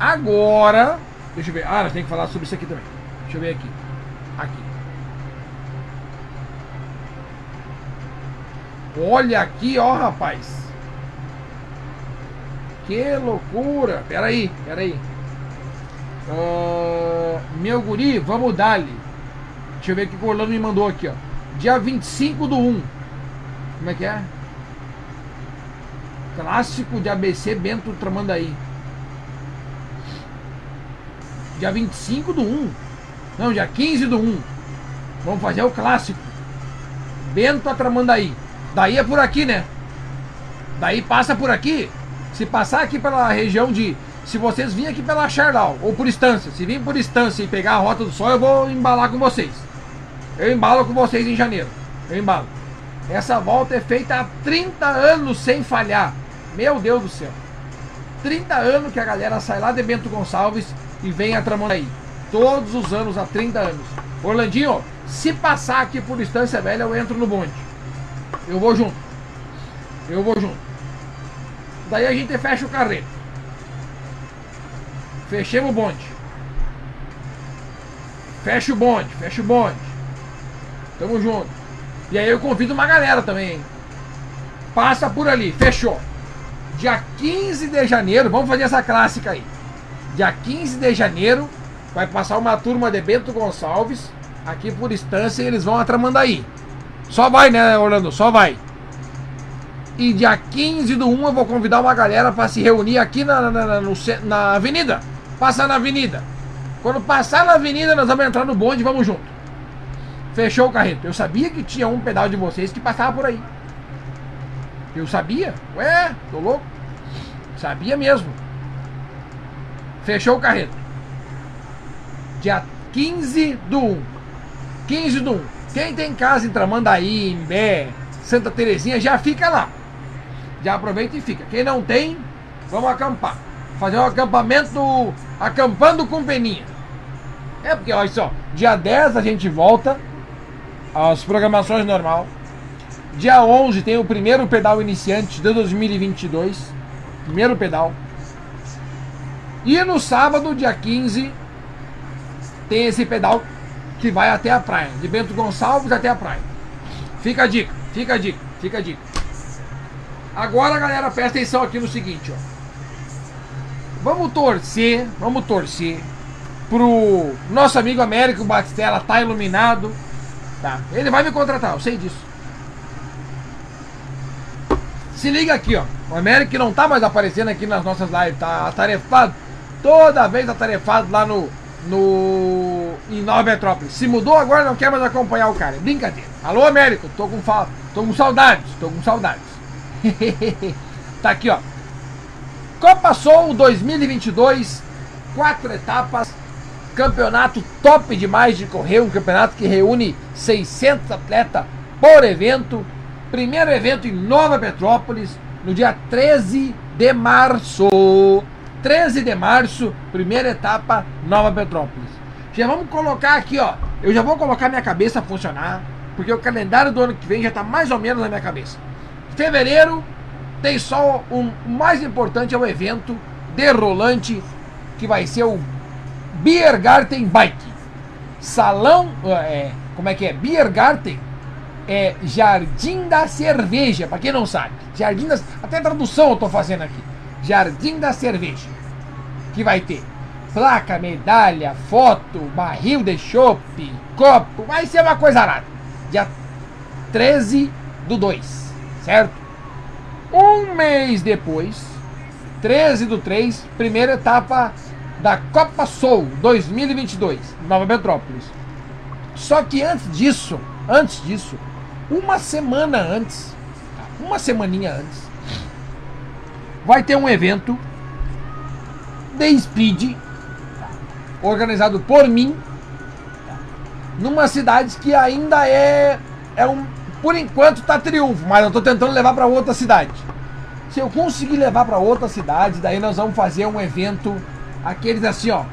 Agora, deixa eu ver. Ah, tem que falar sobre isso aqui também. Deixa eu ver aqui. Aqui. Olha aqui, ó, rapaz. Que loucura! Peraí, peraí. Uh, meu guri, vamos dar-lhe. Deixa eu ver o que o Orlando me mandou aqui, ó. Dia 25 do 1. Como é que é? Clássico de ABC Bento Tramandaí. Dia 25 do 1. Não, dia 15 do 1. Vamos fazer o clássico. Bento a Tramandaí. Daí é por aqui, né? Daí passa por aqui. Se passar aqui pela região de. Se vocês virem aqui pela Charlau ou por Estância, se vir por Estância e pegar a Rota do Sol, eu vou embalar com vocês. Eu embalo com vocês em janeiro. Eu embalo. Essa volta é feita há 30 anos sem falhar. Meu Deus do céu. 30 anos que a galera sai lá de Bento Gonçalves e vem a Tramandaí. Todos os anos, há 30 anos. Orlandinho, se passar aqui por Estância Velha, eu entro no bonde. Eu vou junto. Eu vou junto. Daí a gente fecha o carreto. Fechemos o bonde. Fecha o bonde, fecha o bonde. Tamo junto. E aí eu convido uma galera também, hein? Passa por ali, fechou. Dia 15 de janeiro, vamos fazer essa clássica aí. Dia 15 de janeiro, vai passar uma turma de Bento Gonçalves aqui por instância e eles vão a Tramandaí. Só vai, né, Orlando? Só vai. E dia 15 do 1 eu vou convidar uma galera para se reunir aqui na, na, na, no, na avenida. Passa na avenida. Quando passar na avenida, nós vamos entrar no bonde e vamos junto. Fechou o carreto. Eu sabia que tinha um pedal de vocês que passava por aí. Eu sabia. Ué, tô louco. Sabia mesmo. Fechou o carreto. Dia 15 do 1. 15 do 1. Quem tem casa em Tramandaí, Imbé, Santa Terezinha, já fica lá. Já aproveita e fica. Quem não tem, vamos acampar. Fazer um acampamento acampando com peninha. É porque, olha só, dia 10 a gente volta às programações normal. Dia 11 tem o primeiro pedal iniciante de 2022. Primeiro pedal. E no sábado, dia 15, tem esse pedal que vai até a praia. De Bento Gonçalves até a praia. Fica a dica, fica a dica, fica a dica. Agora, galera, presta atenção aqui no seguinte, ó. Vamos torcer, vamos torcer pro nosso amigo Américo Batistella tá iluminado. Tá? Ele vai me contratar, eu sei disso. Se liga aqui, ó. O Américo não tá mais aparecendo aqui nas nossas lives, tá atarefado. Toda vez atarefado lá no. no. em Nova Metrópole. Se mudou agora, não quer mais acompanhar o cara. É brincadeira. Alô, Américo, tô com fa... tô com saudades, tô com saudades. tá aqui, ó. Copa Soul 2022, quatro etapas, campeonato top demais de correr, um campeonato que reúne 600 atletas por evento. Primeiro evento em Nova Petrópolis, no dia 13 de março. 13 de março, primeira etapa, Nova Petrópolis. Já vamos colocar aqui, ó. Eu já vou colocar minha cabeça a funcionar, porque o calendário do ano que vem já está mais ou menos na minha cabeça. Fevereiro tem só um o mais importante é o evento de rolante que vai ser o Biergarten Bike. Salão, é, como é que é? Biergarten é Jardim da Cerveja, para quem não sabe. Jardim das, até tradução eu tô fazendo aqui. Jardim da Cerveja. Que vai ter placa, medalha, foto, barril de chopp, copo, vai ser uma coisa arada. Dia 13 do 2, certo? Um mês depois, 13 do 3, primeira etapa da Copa Soul 2022, Nova Metrópolis. Só que antes disso, antes disso, uma semana antes, uma semaninha antes, vai ter um evento de speed organizado por mim numa cidade que ainda é é um por enquanto tá triunfo, mas eu tô tentando levar para outra cidade. Se eu conseguir levar para outra cidade, daí nós vamos fazer um evento aqueles assim, ó,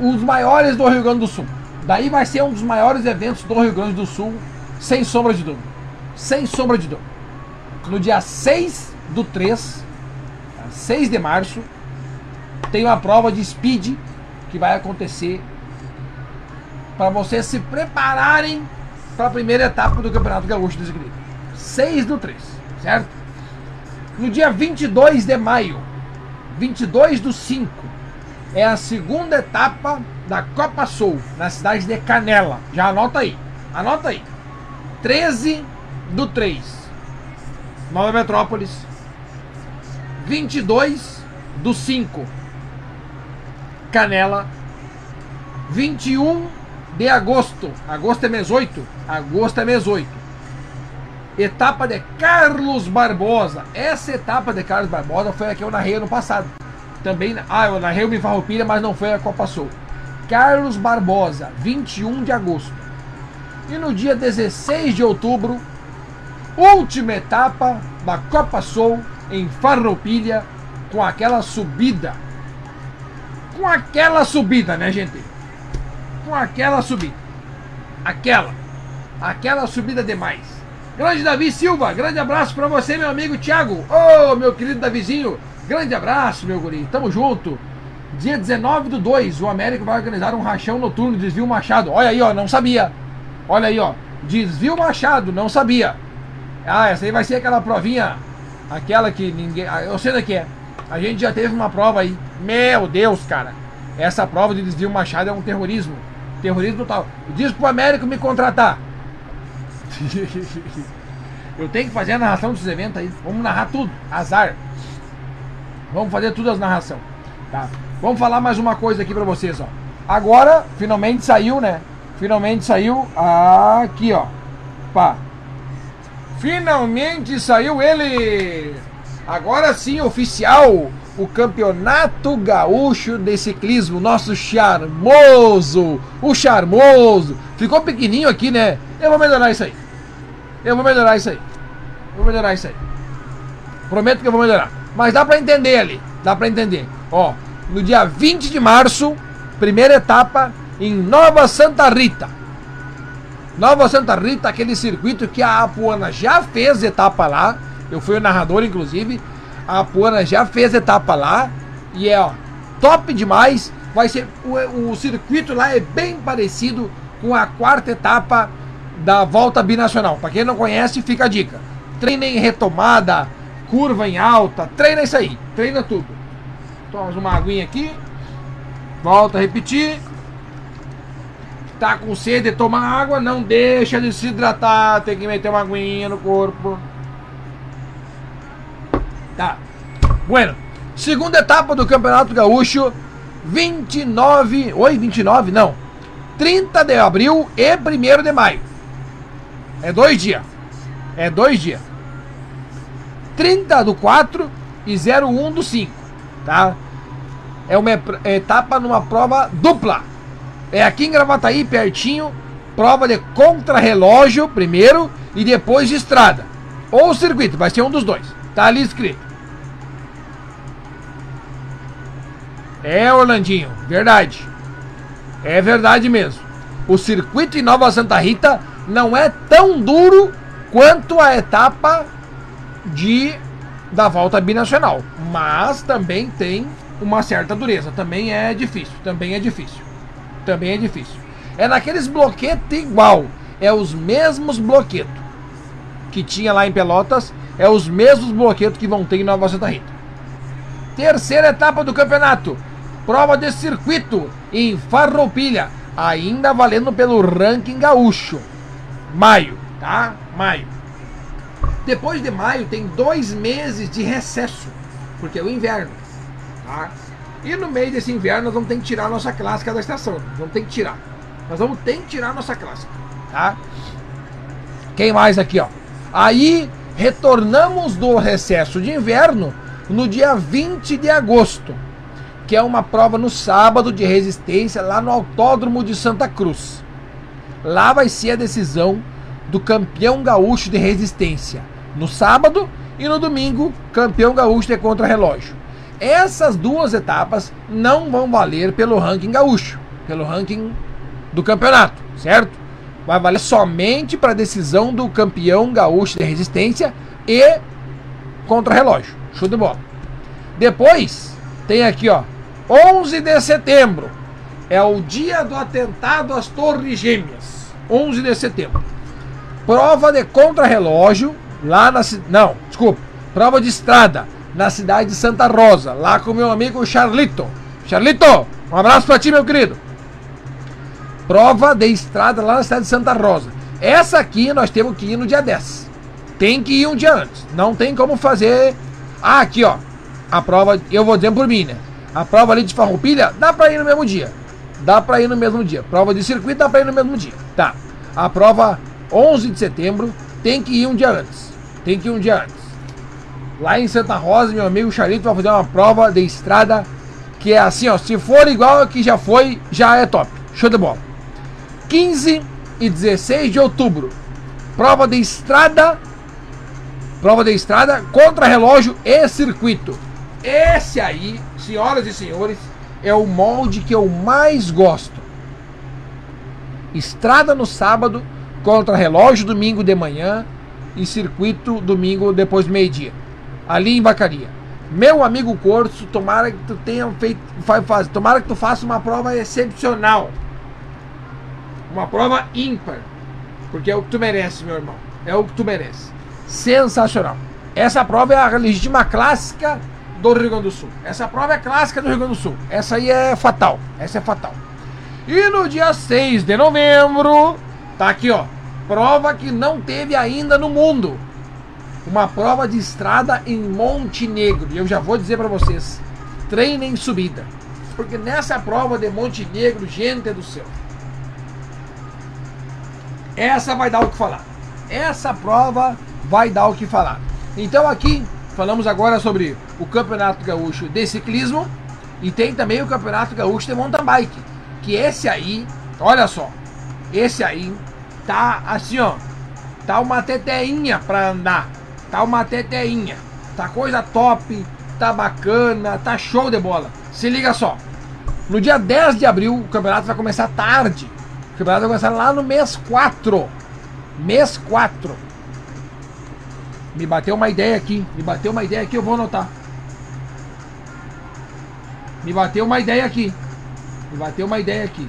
os maiores do Rio Grande do Sul. Daí vai ser um dos maiores eventos do Rio Grande do Sul, sem sombra de dúvida. Sem sombra de dúvida. No dia 6 do 3, 6 de março, tem uma prova de speed que vai acontecer para vocês se prepararem para a primeira etapa do Campeonato Gaúcho desse Grito. 6 do 3, certo? No dia 22 de maio, 22 do 5, é a segunda etapa da Copa Sul, na cidade de Canela. Já anota aí, anota aí. 13 do 3, Nova Metrópolis. 22 do 5, Canela. 21 de agosto. Agosto é mês 8? Agosto é mês 8. Etapa de Carlos Barbosa. Essa etapa de Carlos Barbosa foi a que eu narrei ano passado. Também, ah, eu narrei o Farroupilha, mas não foi a Copa Sul. Carlos Barbosa, 21 de agosto. E no dia 16 de outubro, última etapa da Copa Sul em Farroupilha, com aquela subida. Com aquela subida, né, gente? Com aquela subida. Aquela. Aquela subida demais. Grande Davi Silva, grande abraço para você, meu amigo Thiago. Ô, oh, meu querido Davizinho, grande abraço, meu guri. Tamo junto. Dia 19 do 2, o América vai organizar um rachão noturno, desvio Machado. Olha aí, ó, não sabia. Olha aí, ó. Desvio Machado, não sabia. Ah, essa aí vai ser aquela provinha. Aquela que ninguém. Ah, eu sei daqui é. A gente já teve uma prova aí. Meu Deus, cara. Essa prova de desvio Machado é um terrorismo. Terrorismo total. Diz pro Américo me contratar. eu tenho que fazer a narração desses eventos aí. Vamos narrar tudo. Azar. Vamos fazer tudo as narração. Tá? Vamos falar mais uma coisa aqui pra vocês, ó. Agora, finalmente saiu, né? Finalmente saiu aqui, ó. Pá. Finalmente saiu ele! Agora sim, oficial, o Campeonato Gaúcho de Ciclismo, nosso charmoso, o charmoso. Ficou pequenininho aqui, né? Eu vou melhorar isso aí. Eu vou melhorar isso aí. Eu vou melhorar isso aí. Prometo que eu vou melhorar. Mas dá pra entender ali. Dá pra entender. Ó, no dia 20 de março, primeira etapa em Nova Santa Rita. Nova Santa Rita, aquele circuito que a Apuana já fez etapa lá. Eu fui o narrador, inclusive. A Apuana já fez etapa lá. E é ó, top demais. Vai ser o, o circuito lá é bem parecido com a quarta etapa da volta binacional. Para quem não conhece, fica a dica. Treina em retomada, curva em alta, treina isso aí, treina tudo. Toma uma aguinha aqui. Volta a repetir tá com sede, toma água, não deixa de se hidratar, tem que meter uma aguinha no corpo. Tá. Bueno, segunda etapa do Campeonato Gaúcho, 29, oi, 29, não. 30 de abril e 1 de maio. É dois dias. É dois dias. 30 do 4 e 01 do 5, tá? É uma etapa numa prova dupla. É aqui em Gravataí, pertinho. Prova de contrarrelógio primeiro e depois de estrada. Ou circuito, vai ser um dos dois. Tá ali escrito. É, Orlandinho, verdade. É verdade mesmo. O circuito em Nova Santa Rita não é tão duro quanto a etapa de da volta binacional, mas também tem uma certa dureza. Também é difícil, também é difícil também é difícil. É naqueles bloquetes igual. É os mesmos bloquetos que tinha lá em Pelotas. É os mesmos bloquetos que vão ter em Nova Santa Rita. Terceira etapa do campeonato. Prova de circuito em Farroupilha. Ainda valendo pelo ranking gaúcho. Maio, tá? Maio. Depois de maio tem dois meses de recesso. Porque é o inverno. Tá? E no meio desse inverno nós vamos ter que tirar a nossa clássica da estação. Vamos ter que tirar. Nós vamos ter que tirar a nossa clássica. Tá? Quem mais aqui, ó? Aí retornamos do recesso de inverno no dia 20 de agosto, que é uma prova no sábado de resistência lá no Autódromo de Santa Cruz. Lá vai ser a decisão do campeão gaúcho de resistência. No sábado e no domingo, campeão gaúcho de contra-relógio. Essas duas etapas não vão valer pelo ranking gaúcho, pelo ranking do campeonato, certo? Vai valer somente para a decisão do campeão gaúcho de resistência e contra-relógio. Show de bola. Depois tem aqui, ó, 11 de setembro. É o dia do atentado às Torres Gêmeas. 11 de setembro. Prova de contra-relógio lá na não, desculpa, prova de estrada na cidade de Santa Rosa, lá com meu amigo Charlito. Charlito, um abraço para ti, meu querido. Prova de estrada lá na cidade de Santa Rosa. Essa aqui nós temos que ir no dia 10. Tem que ir um dia antes. Não tem como fazer. Ah, aqui ó. A prova, eu vou dizer por mim, né? A prova ali de Farroupilha dá pra ir no mesmo dia. dá para ir no mesmo dia. Prova de circuito dá para ir no mesmo dia. Tá. A prova 11 de setembro tem que ir um dia antes. Tem que ir um dia antes. Lá em Santa Rosa, meu amigo Charito vai fazer uma prova de estrada que é assim, ó, se for igual a que já foi, já é top. Show de bola. 15 e 16 de outubro. Prova de estrada. Prova de estrada contra relógio e circuito. Esse aí, senhoras e senhores, é o molde que eu mais gosto. Estrada no sábado, contra relógio domingo de manhã e circuito domingo depois meio-dia. Ali em Vacaria. Meu amigo Corso, tomara que tu tenha feito. Faz, tomara que tu faça uma prova excepcional. Uma prova ímpar. Porque é o que tu merece, meu irmão. É o que tu merece. Sensacional. Essa prova é a legítima clássica do Rio Grande do Sul. Essa prova é clássica do Rio Grande do Sul. Essa aí é fatal. Essa é fatal. E no dia 6 de novembro, tá aqui, ó. Prova que não teve ainda no mundo. Uma prova de estrada em Montenegro. E eu já vou dizer para vocês: treinem subida. Porque nessa prova de Montenegro, gente do céu. Essa vai dar o que falar. Essa prova vai dar o que falar. Então aqui falamos agora sobre o Campeonato Gaúcho de Ciclismo e tem também o Campeonato Gaúcho de Mountain Bike. Que esse aí, olha só, esse aí tá assim, ó. Tá uma teteinha pra andar. Tá uma teteinha. Tá coisa top, tá bacana, tá show de bola. Se liga só. No dia 10 de abril, o campeonato vai começar tarde. O campeonato vai começar lá no mês 4. Mês 4. Me bateu uma ideia aqui. Me bateu uma ideia aqui, eu vou anotar. Me bateu uma ideia aqui. Me bateu uma ideia aqui.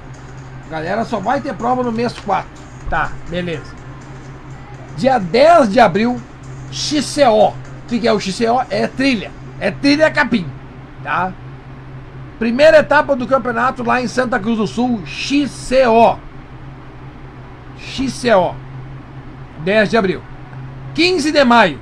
Galera, só vai ter prova no mês 4. Tá, beleza. Dia 10 de abril, XCO. O que é o XCO? É trilha. É trilha capim. Tá? Primeira etapa do campeonato lá em Santa Cruz do Sul, XCO. XCO. 10 de abril. 15 de maio,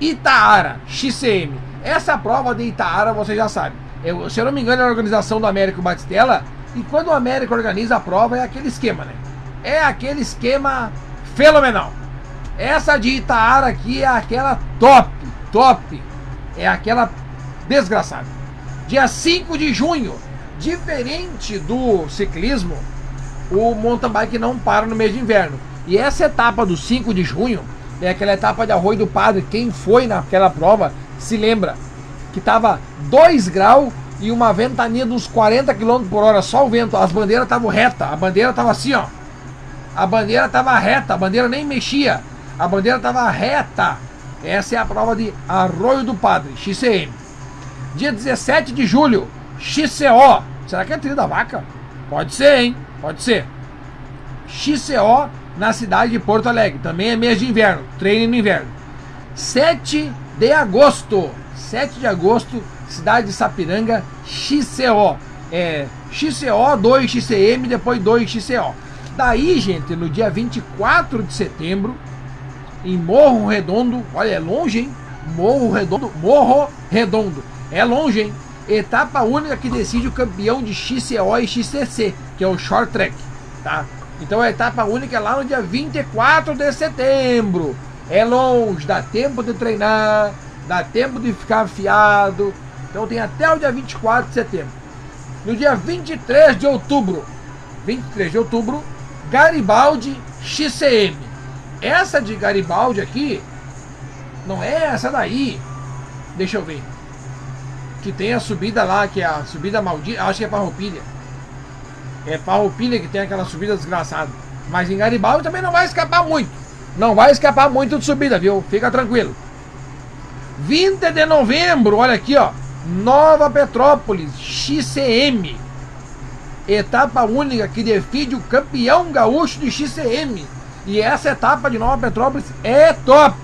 Itaara, XCM. Essa prova de Itaara você já sabe. Eu, se eu não me engano, é a organização do Américo Batistella. E quando o Américo organiza a prova, é aquele esquema, né? É aquele esquema fenomenal. Essa de Itaara aqui é aquela top, top. É aquela desgraçada. Dia 5 de junho, diferente do ciclismo, o mountain bike não para no mês de inverno. E essa etapa do 5 de junho é aquela etapa de Arroio do Padre. Quem foi naquela prova se lembra que tava 2 graus e uma ventania dos 40 km por hora, só o vento. As bandeiras estavam reta, a bandeira estava assim, ó. A bandeira estava reta, a bandeira nem mexia. A bandeira estava reta. Essa é a prova de Arroio do Padre, XCM. Dia 17 de julho, XCO. Será que é trilha da vaca? Pode ser, hein? Pode ser. XCO na cidade de Porto Alegre. Também é mês de inverno. Treino no inverno. 7 de agosto. 7 de agosto, cidade de Sapiranga, XCO. É XCO, 2 XCM, depois 2 XCO. Daí, gente, no dia 24 de setembro, em Morro Redondo, olha, é longe, hein? Morro Redondo, Morro Redondo. É longe, hein? Etapa única que decide o campeão de XCO e XCC, que é o Short Track, tá? Então a etapa única é lá no dia 24 de setembro. É longe, dá tempo de treinar, dá tempo de ficar afiado. Então tem até o dia 24 de setembro. No dia 23 de outubro, 23 de outubro, Garibaldi XCM. Essa de Garibaldi aqui não é essa daí. Deixa eu ver. Que tem a subida lá, que é a subida maldita. Acho que é Farroupilha. É Farroupilha que tem aquela subida desgraçada. Mas em Garibaldi também não vai escapar muito. Não vai escapar muito de subida, viu? Fica tranquilo. 20 de novembro, olha aqui, ó. Nova Petrópolis, XCM etapa única que define o campeão gaúcho de XCM. E essa etapa de Nova Petrópolis é top.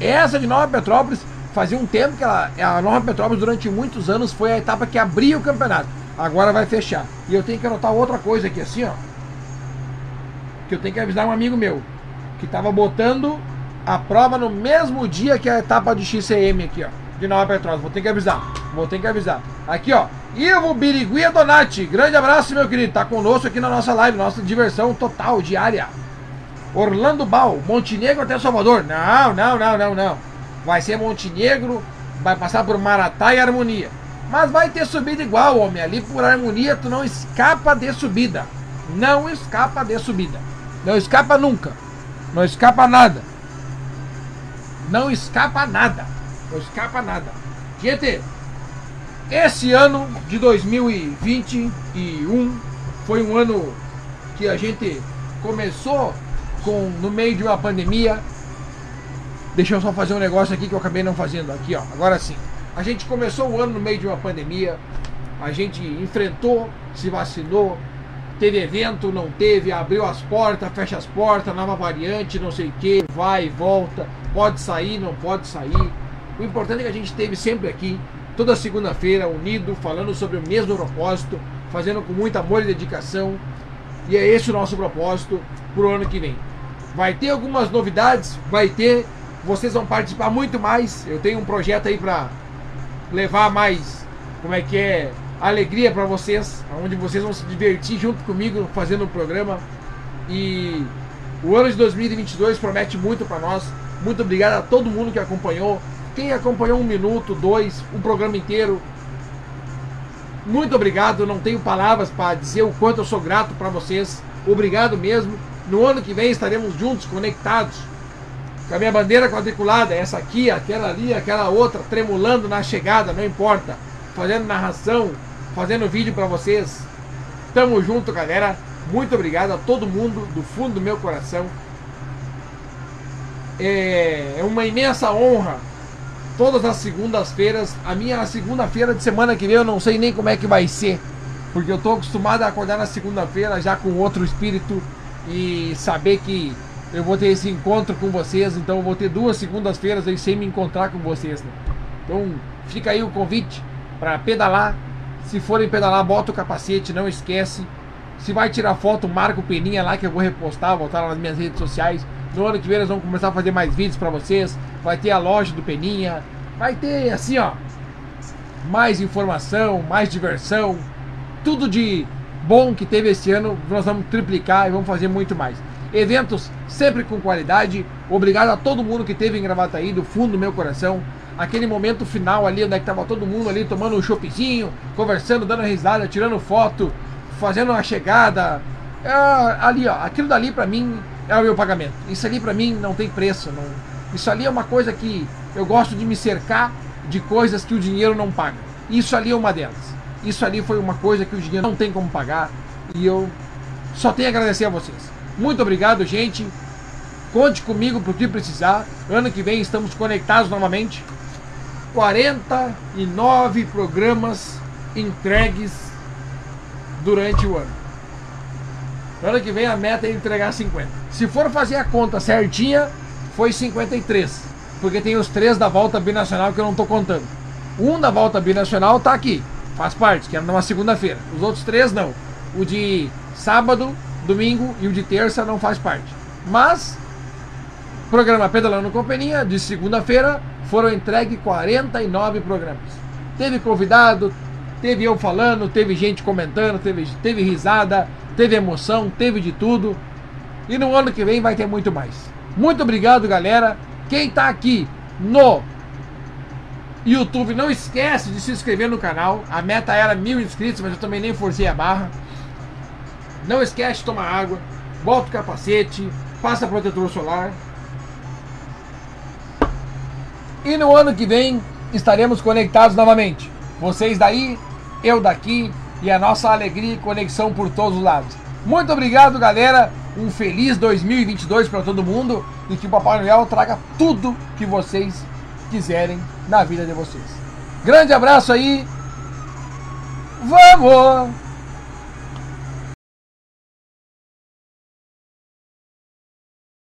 Essa de Nova Petrópolis fazia um tempo que ela, a Nova Petrópolis durante muitos anos foi a etapa que abria o campeonato. Agora vai fechar. E eu tenho que anotar outra coisa aqui assim, ó. Que eu tenho que avisar um amigo meu que estava botando a prova no mesmo dia que a etapa de XCM aqui, ó, de Nova Petrópolis. Vou ter que avisar. Vou ter que avisar. Aqui, ó. Ivo Biriguia Donati. Grande abraço, meu querido. Tá conosco aqui na nossa live, nossa diversão total, diária. Orlando Bal, Montenegro até Salvador. Não, não, não, não, não. Vai ser Montenegro, vai passar por Maratá e Harmonia. Mas vai ter subida igual, homem. Ali por Harmonia tu não escapa de subida. Não escapa de subida. Não escapa nunca. Não escapa nada. Não escapa nada. Não escapa nada. Gente, esse ano de 2021 foi um ano que a gente começou com no meio de uma pandemia. Deixa eu só fazer um negócio aqui que eu acabei não fazendo aqui, ó. Agora sim. A gente começou o ano no meio de uma pandemia. A gente enfrentou, se vacinou, teve evento, não teve, abriu as portas, fecha as portas, nova variante, não sei o que, vai e volta, pode sair, não pode sair. O importante é que a gente esteve sempre aqui, toda segunda-feira, unido, falando sobre o mesmo propósito, fazendo com muito amor e dedicação. E é esse o nosso propósito para o ano que vem. Vai ter algumas novidades, vai ter. Vocês vão participar muito mais. Eu tenho um projeto aí para levar mais, como é que é, alegria para vocês, onde vocês vão se divertir junto comigo fazendo o programa. E o ano de 2022 promete muito para nós. Muito obrigado a todo mundo que acompanhou. Quem acompanhou um minuto, dois, o programa inteiro. Muito obrigado. Não tenho palavras para dizer o quanto eu sou grato para vocês. Obrigado mesmo. No ano que vem estaremos juntos, conectados. Com a minha bandeira quadriculada, essa aqui, aquela ali, aquela outra, tremulando na chegada, não importa. Fazendo narração, fazendo vídeo para vocês. Tamo junto, galera. Muito obrigado a todo mundo do fundo do meu coração. É, é uma imensa honra. Todas as segundas-feiras, a minha segunda-feira de semana que vem eu não sei nem como é que vai ser, porque eu tô acostumado a acordar na segunda-feira já com outro espírito e saber que eu vou ter esse encontro com vocês, então eu vou ter duas segundas-feiras aí sem me encontrar com vocês. Né? Então fica aí o convite para pedalar. Se forem pedalar, bota o capacete, não esquece. Se vai tirar foto, marca o peninha lá que eu vou repostar, botar nas minhas redes sociais. No ano que vem nós vamos começar a fazer mais vídeos para vocês. Vai ter a loja do Peninha. Vai ter assim, ó, mais informação, mais diversão, tudo de bom que teve esse ano, nós vamos triplicar e vamos fazer muito mais. Eventos sempre com qualidade. Obrigado a todo mundo que teve em Gravataí, do fundo do meu coração. Aquele momento final ali, onde é que tava todo mundo ali tomando um choppzinho, conversando, dando risada, tirando foto, fazendo uma chegada. É, ali, ó, aquilo dali para mim é o meu pagamento. Isso ali para mim não tem preço. Não... Isso ali é uma coisa que eu gosto de me cercar de coisas que o dinheiro não paga. Isso ali é uma delas. Isso ali foi uma coisa que o dinheiro não tem como pagar. E eu só tenho a agradecer a vocês. Muito obrigado, gente. Conte comigo para o que precisar. Ano que vem estamos conectados novamente. 49 programas entregues durante o ano. Ano que vem a meta é entregar 50. Se for fazer a conta certinha, foi 53. Porque tem os três da volta binacional que eu não estou contando. Um da volta binacional está aqui, faz parte, que é numa segunda-feira. Os outros três não. O de sábado, domingo e o de terça não faz parte. Mas, programa Pedalando com Peninha, de segunda-feira, foram entregues 49 programas. Teve convidado, teve eu falando, teve gente comentando, teve, teve risada, teve emoção, teve de tudo. E no ano que vem vai ter muito mais. Muito obrigado, galera. Quem está aqui no YouTube, não esquece de se inscrever no canal. A meta era mil inscritos, mas eu também nem forcei a barra. Não esquece de tomar água, bota o capacete, passa protetor solar. E no ano que vem estaremos conectados novamente. Vocês daí, eu daqui e a nossa alegria e conexão por todos os lados. Muito obrigado, galera. Um feliz 2022 para todo mundo e que o Papai Noel traga tudo que vocês quiserem na vida de vocês. Grande abraço aí. Vamos!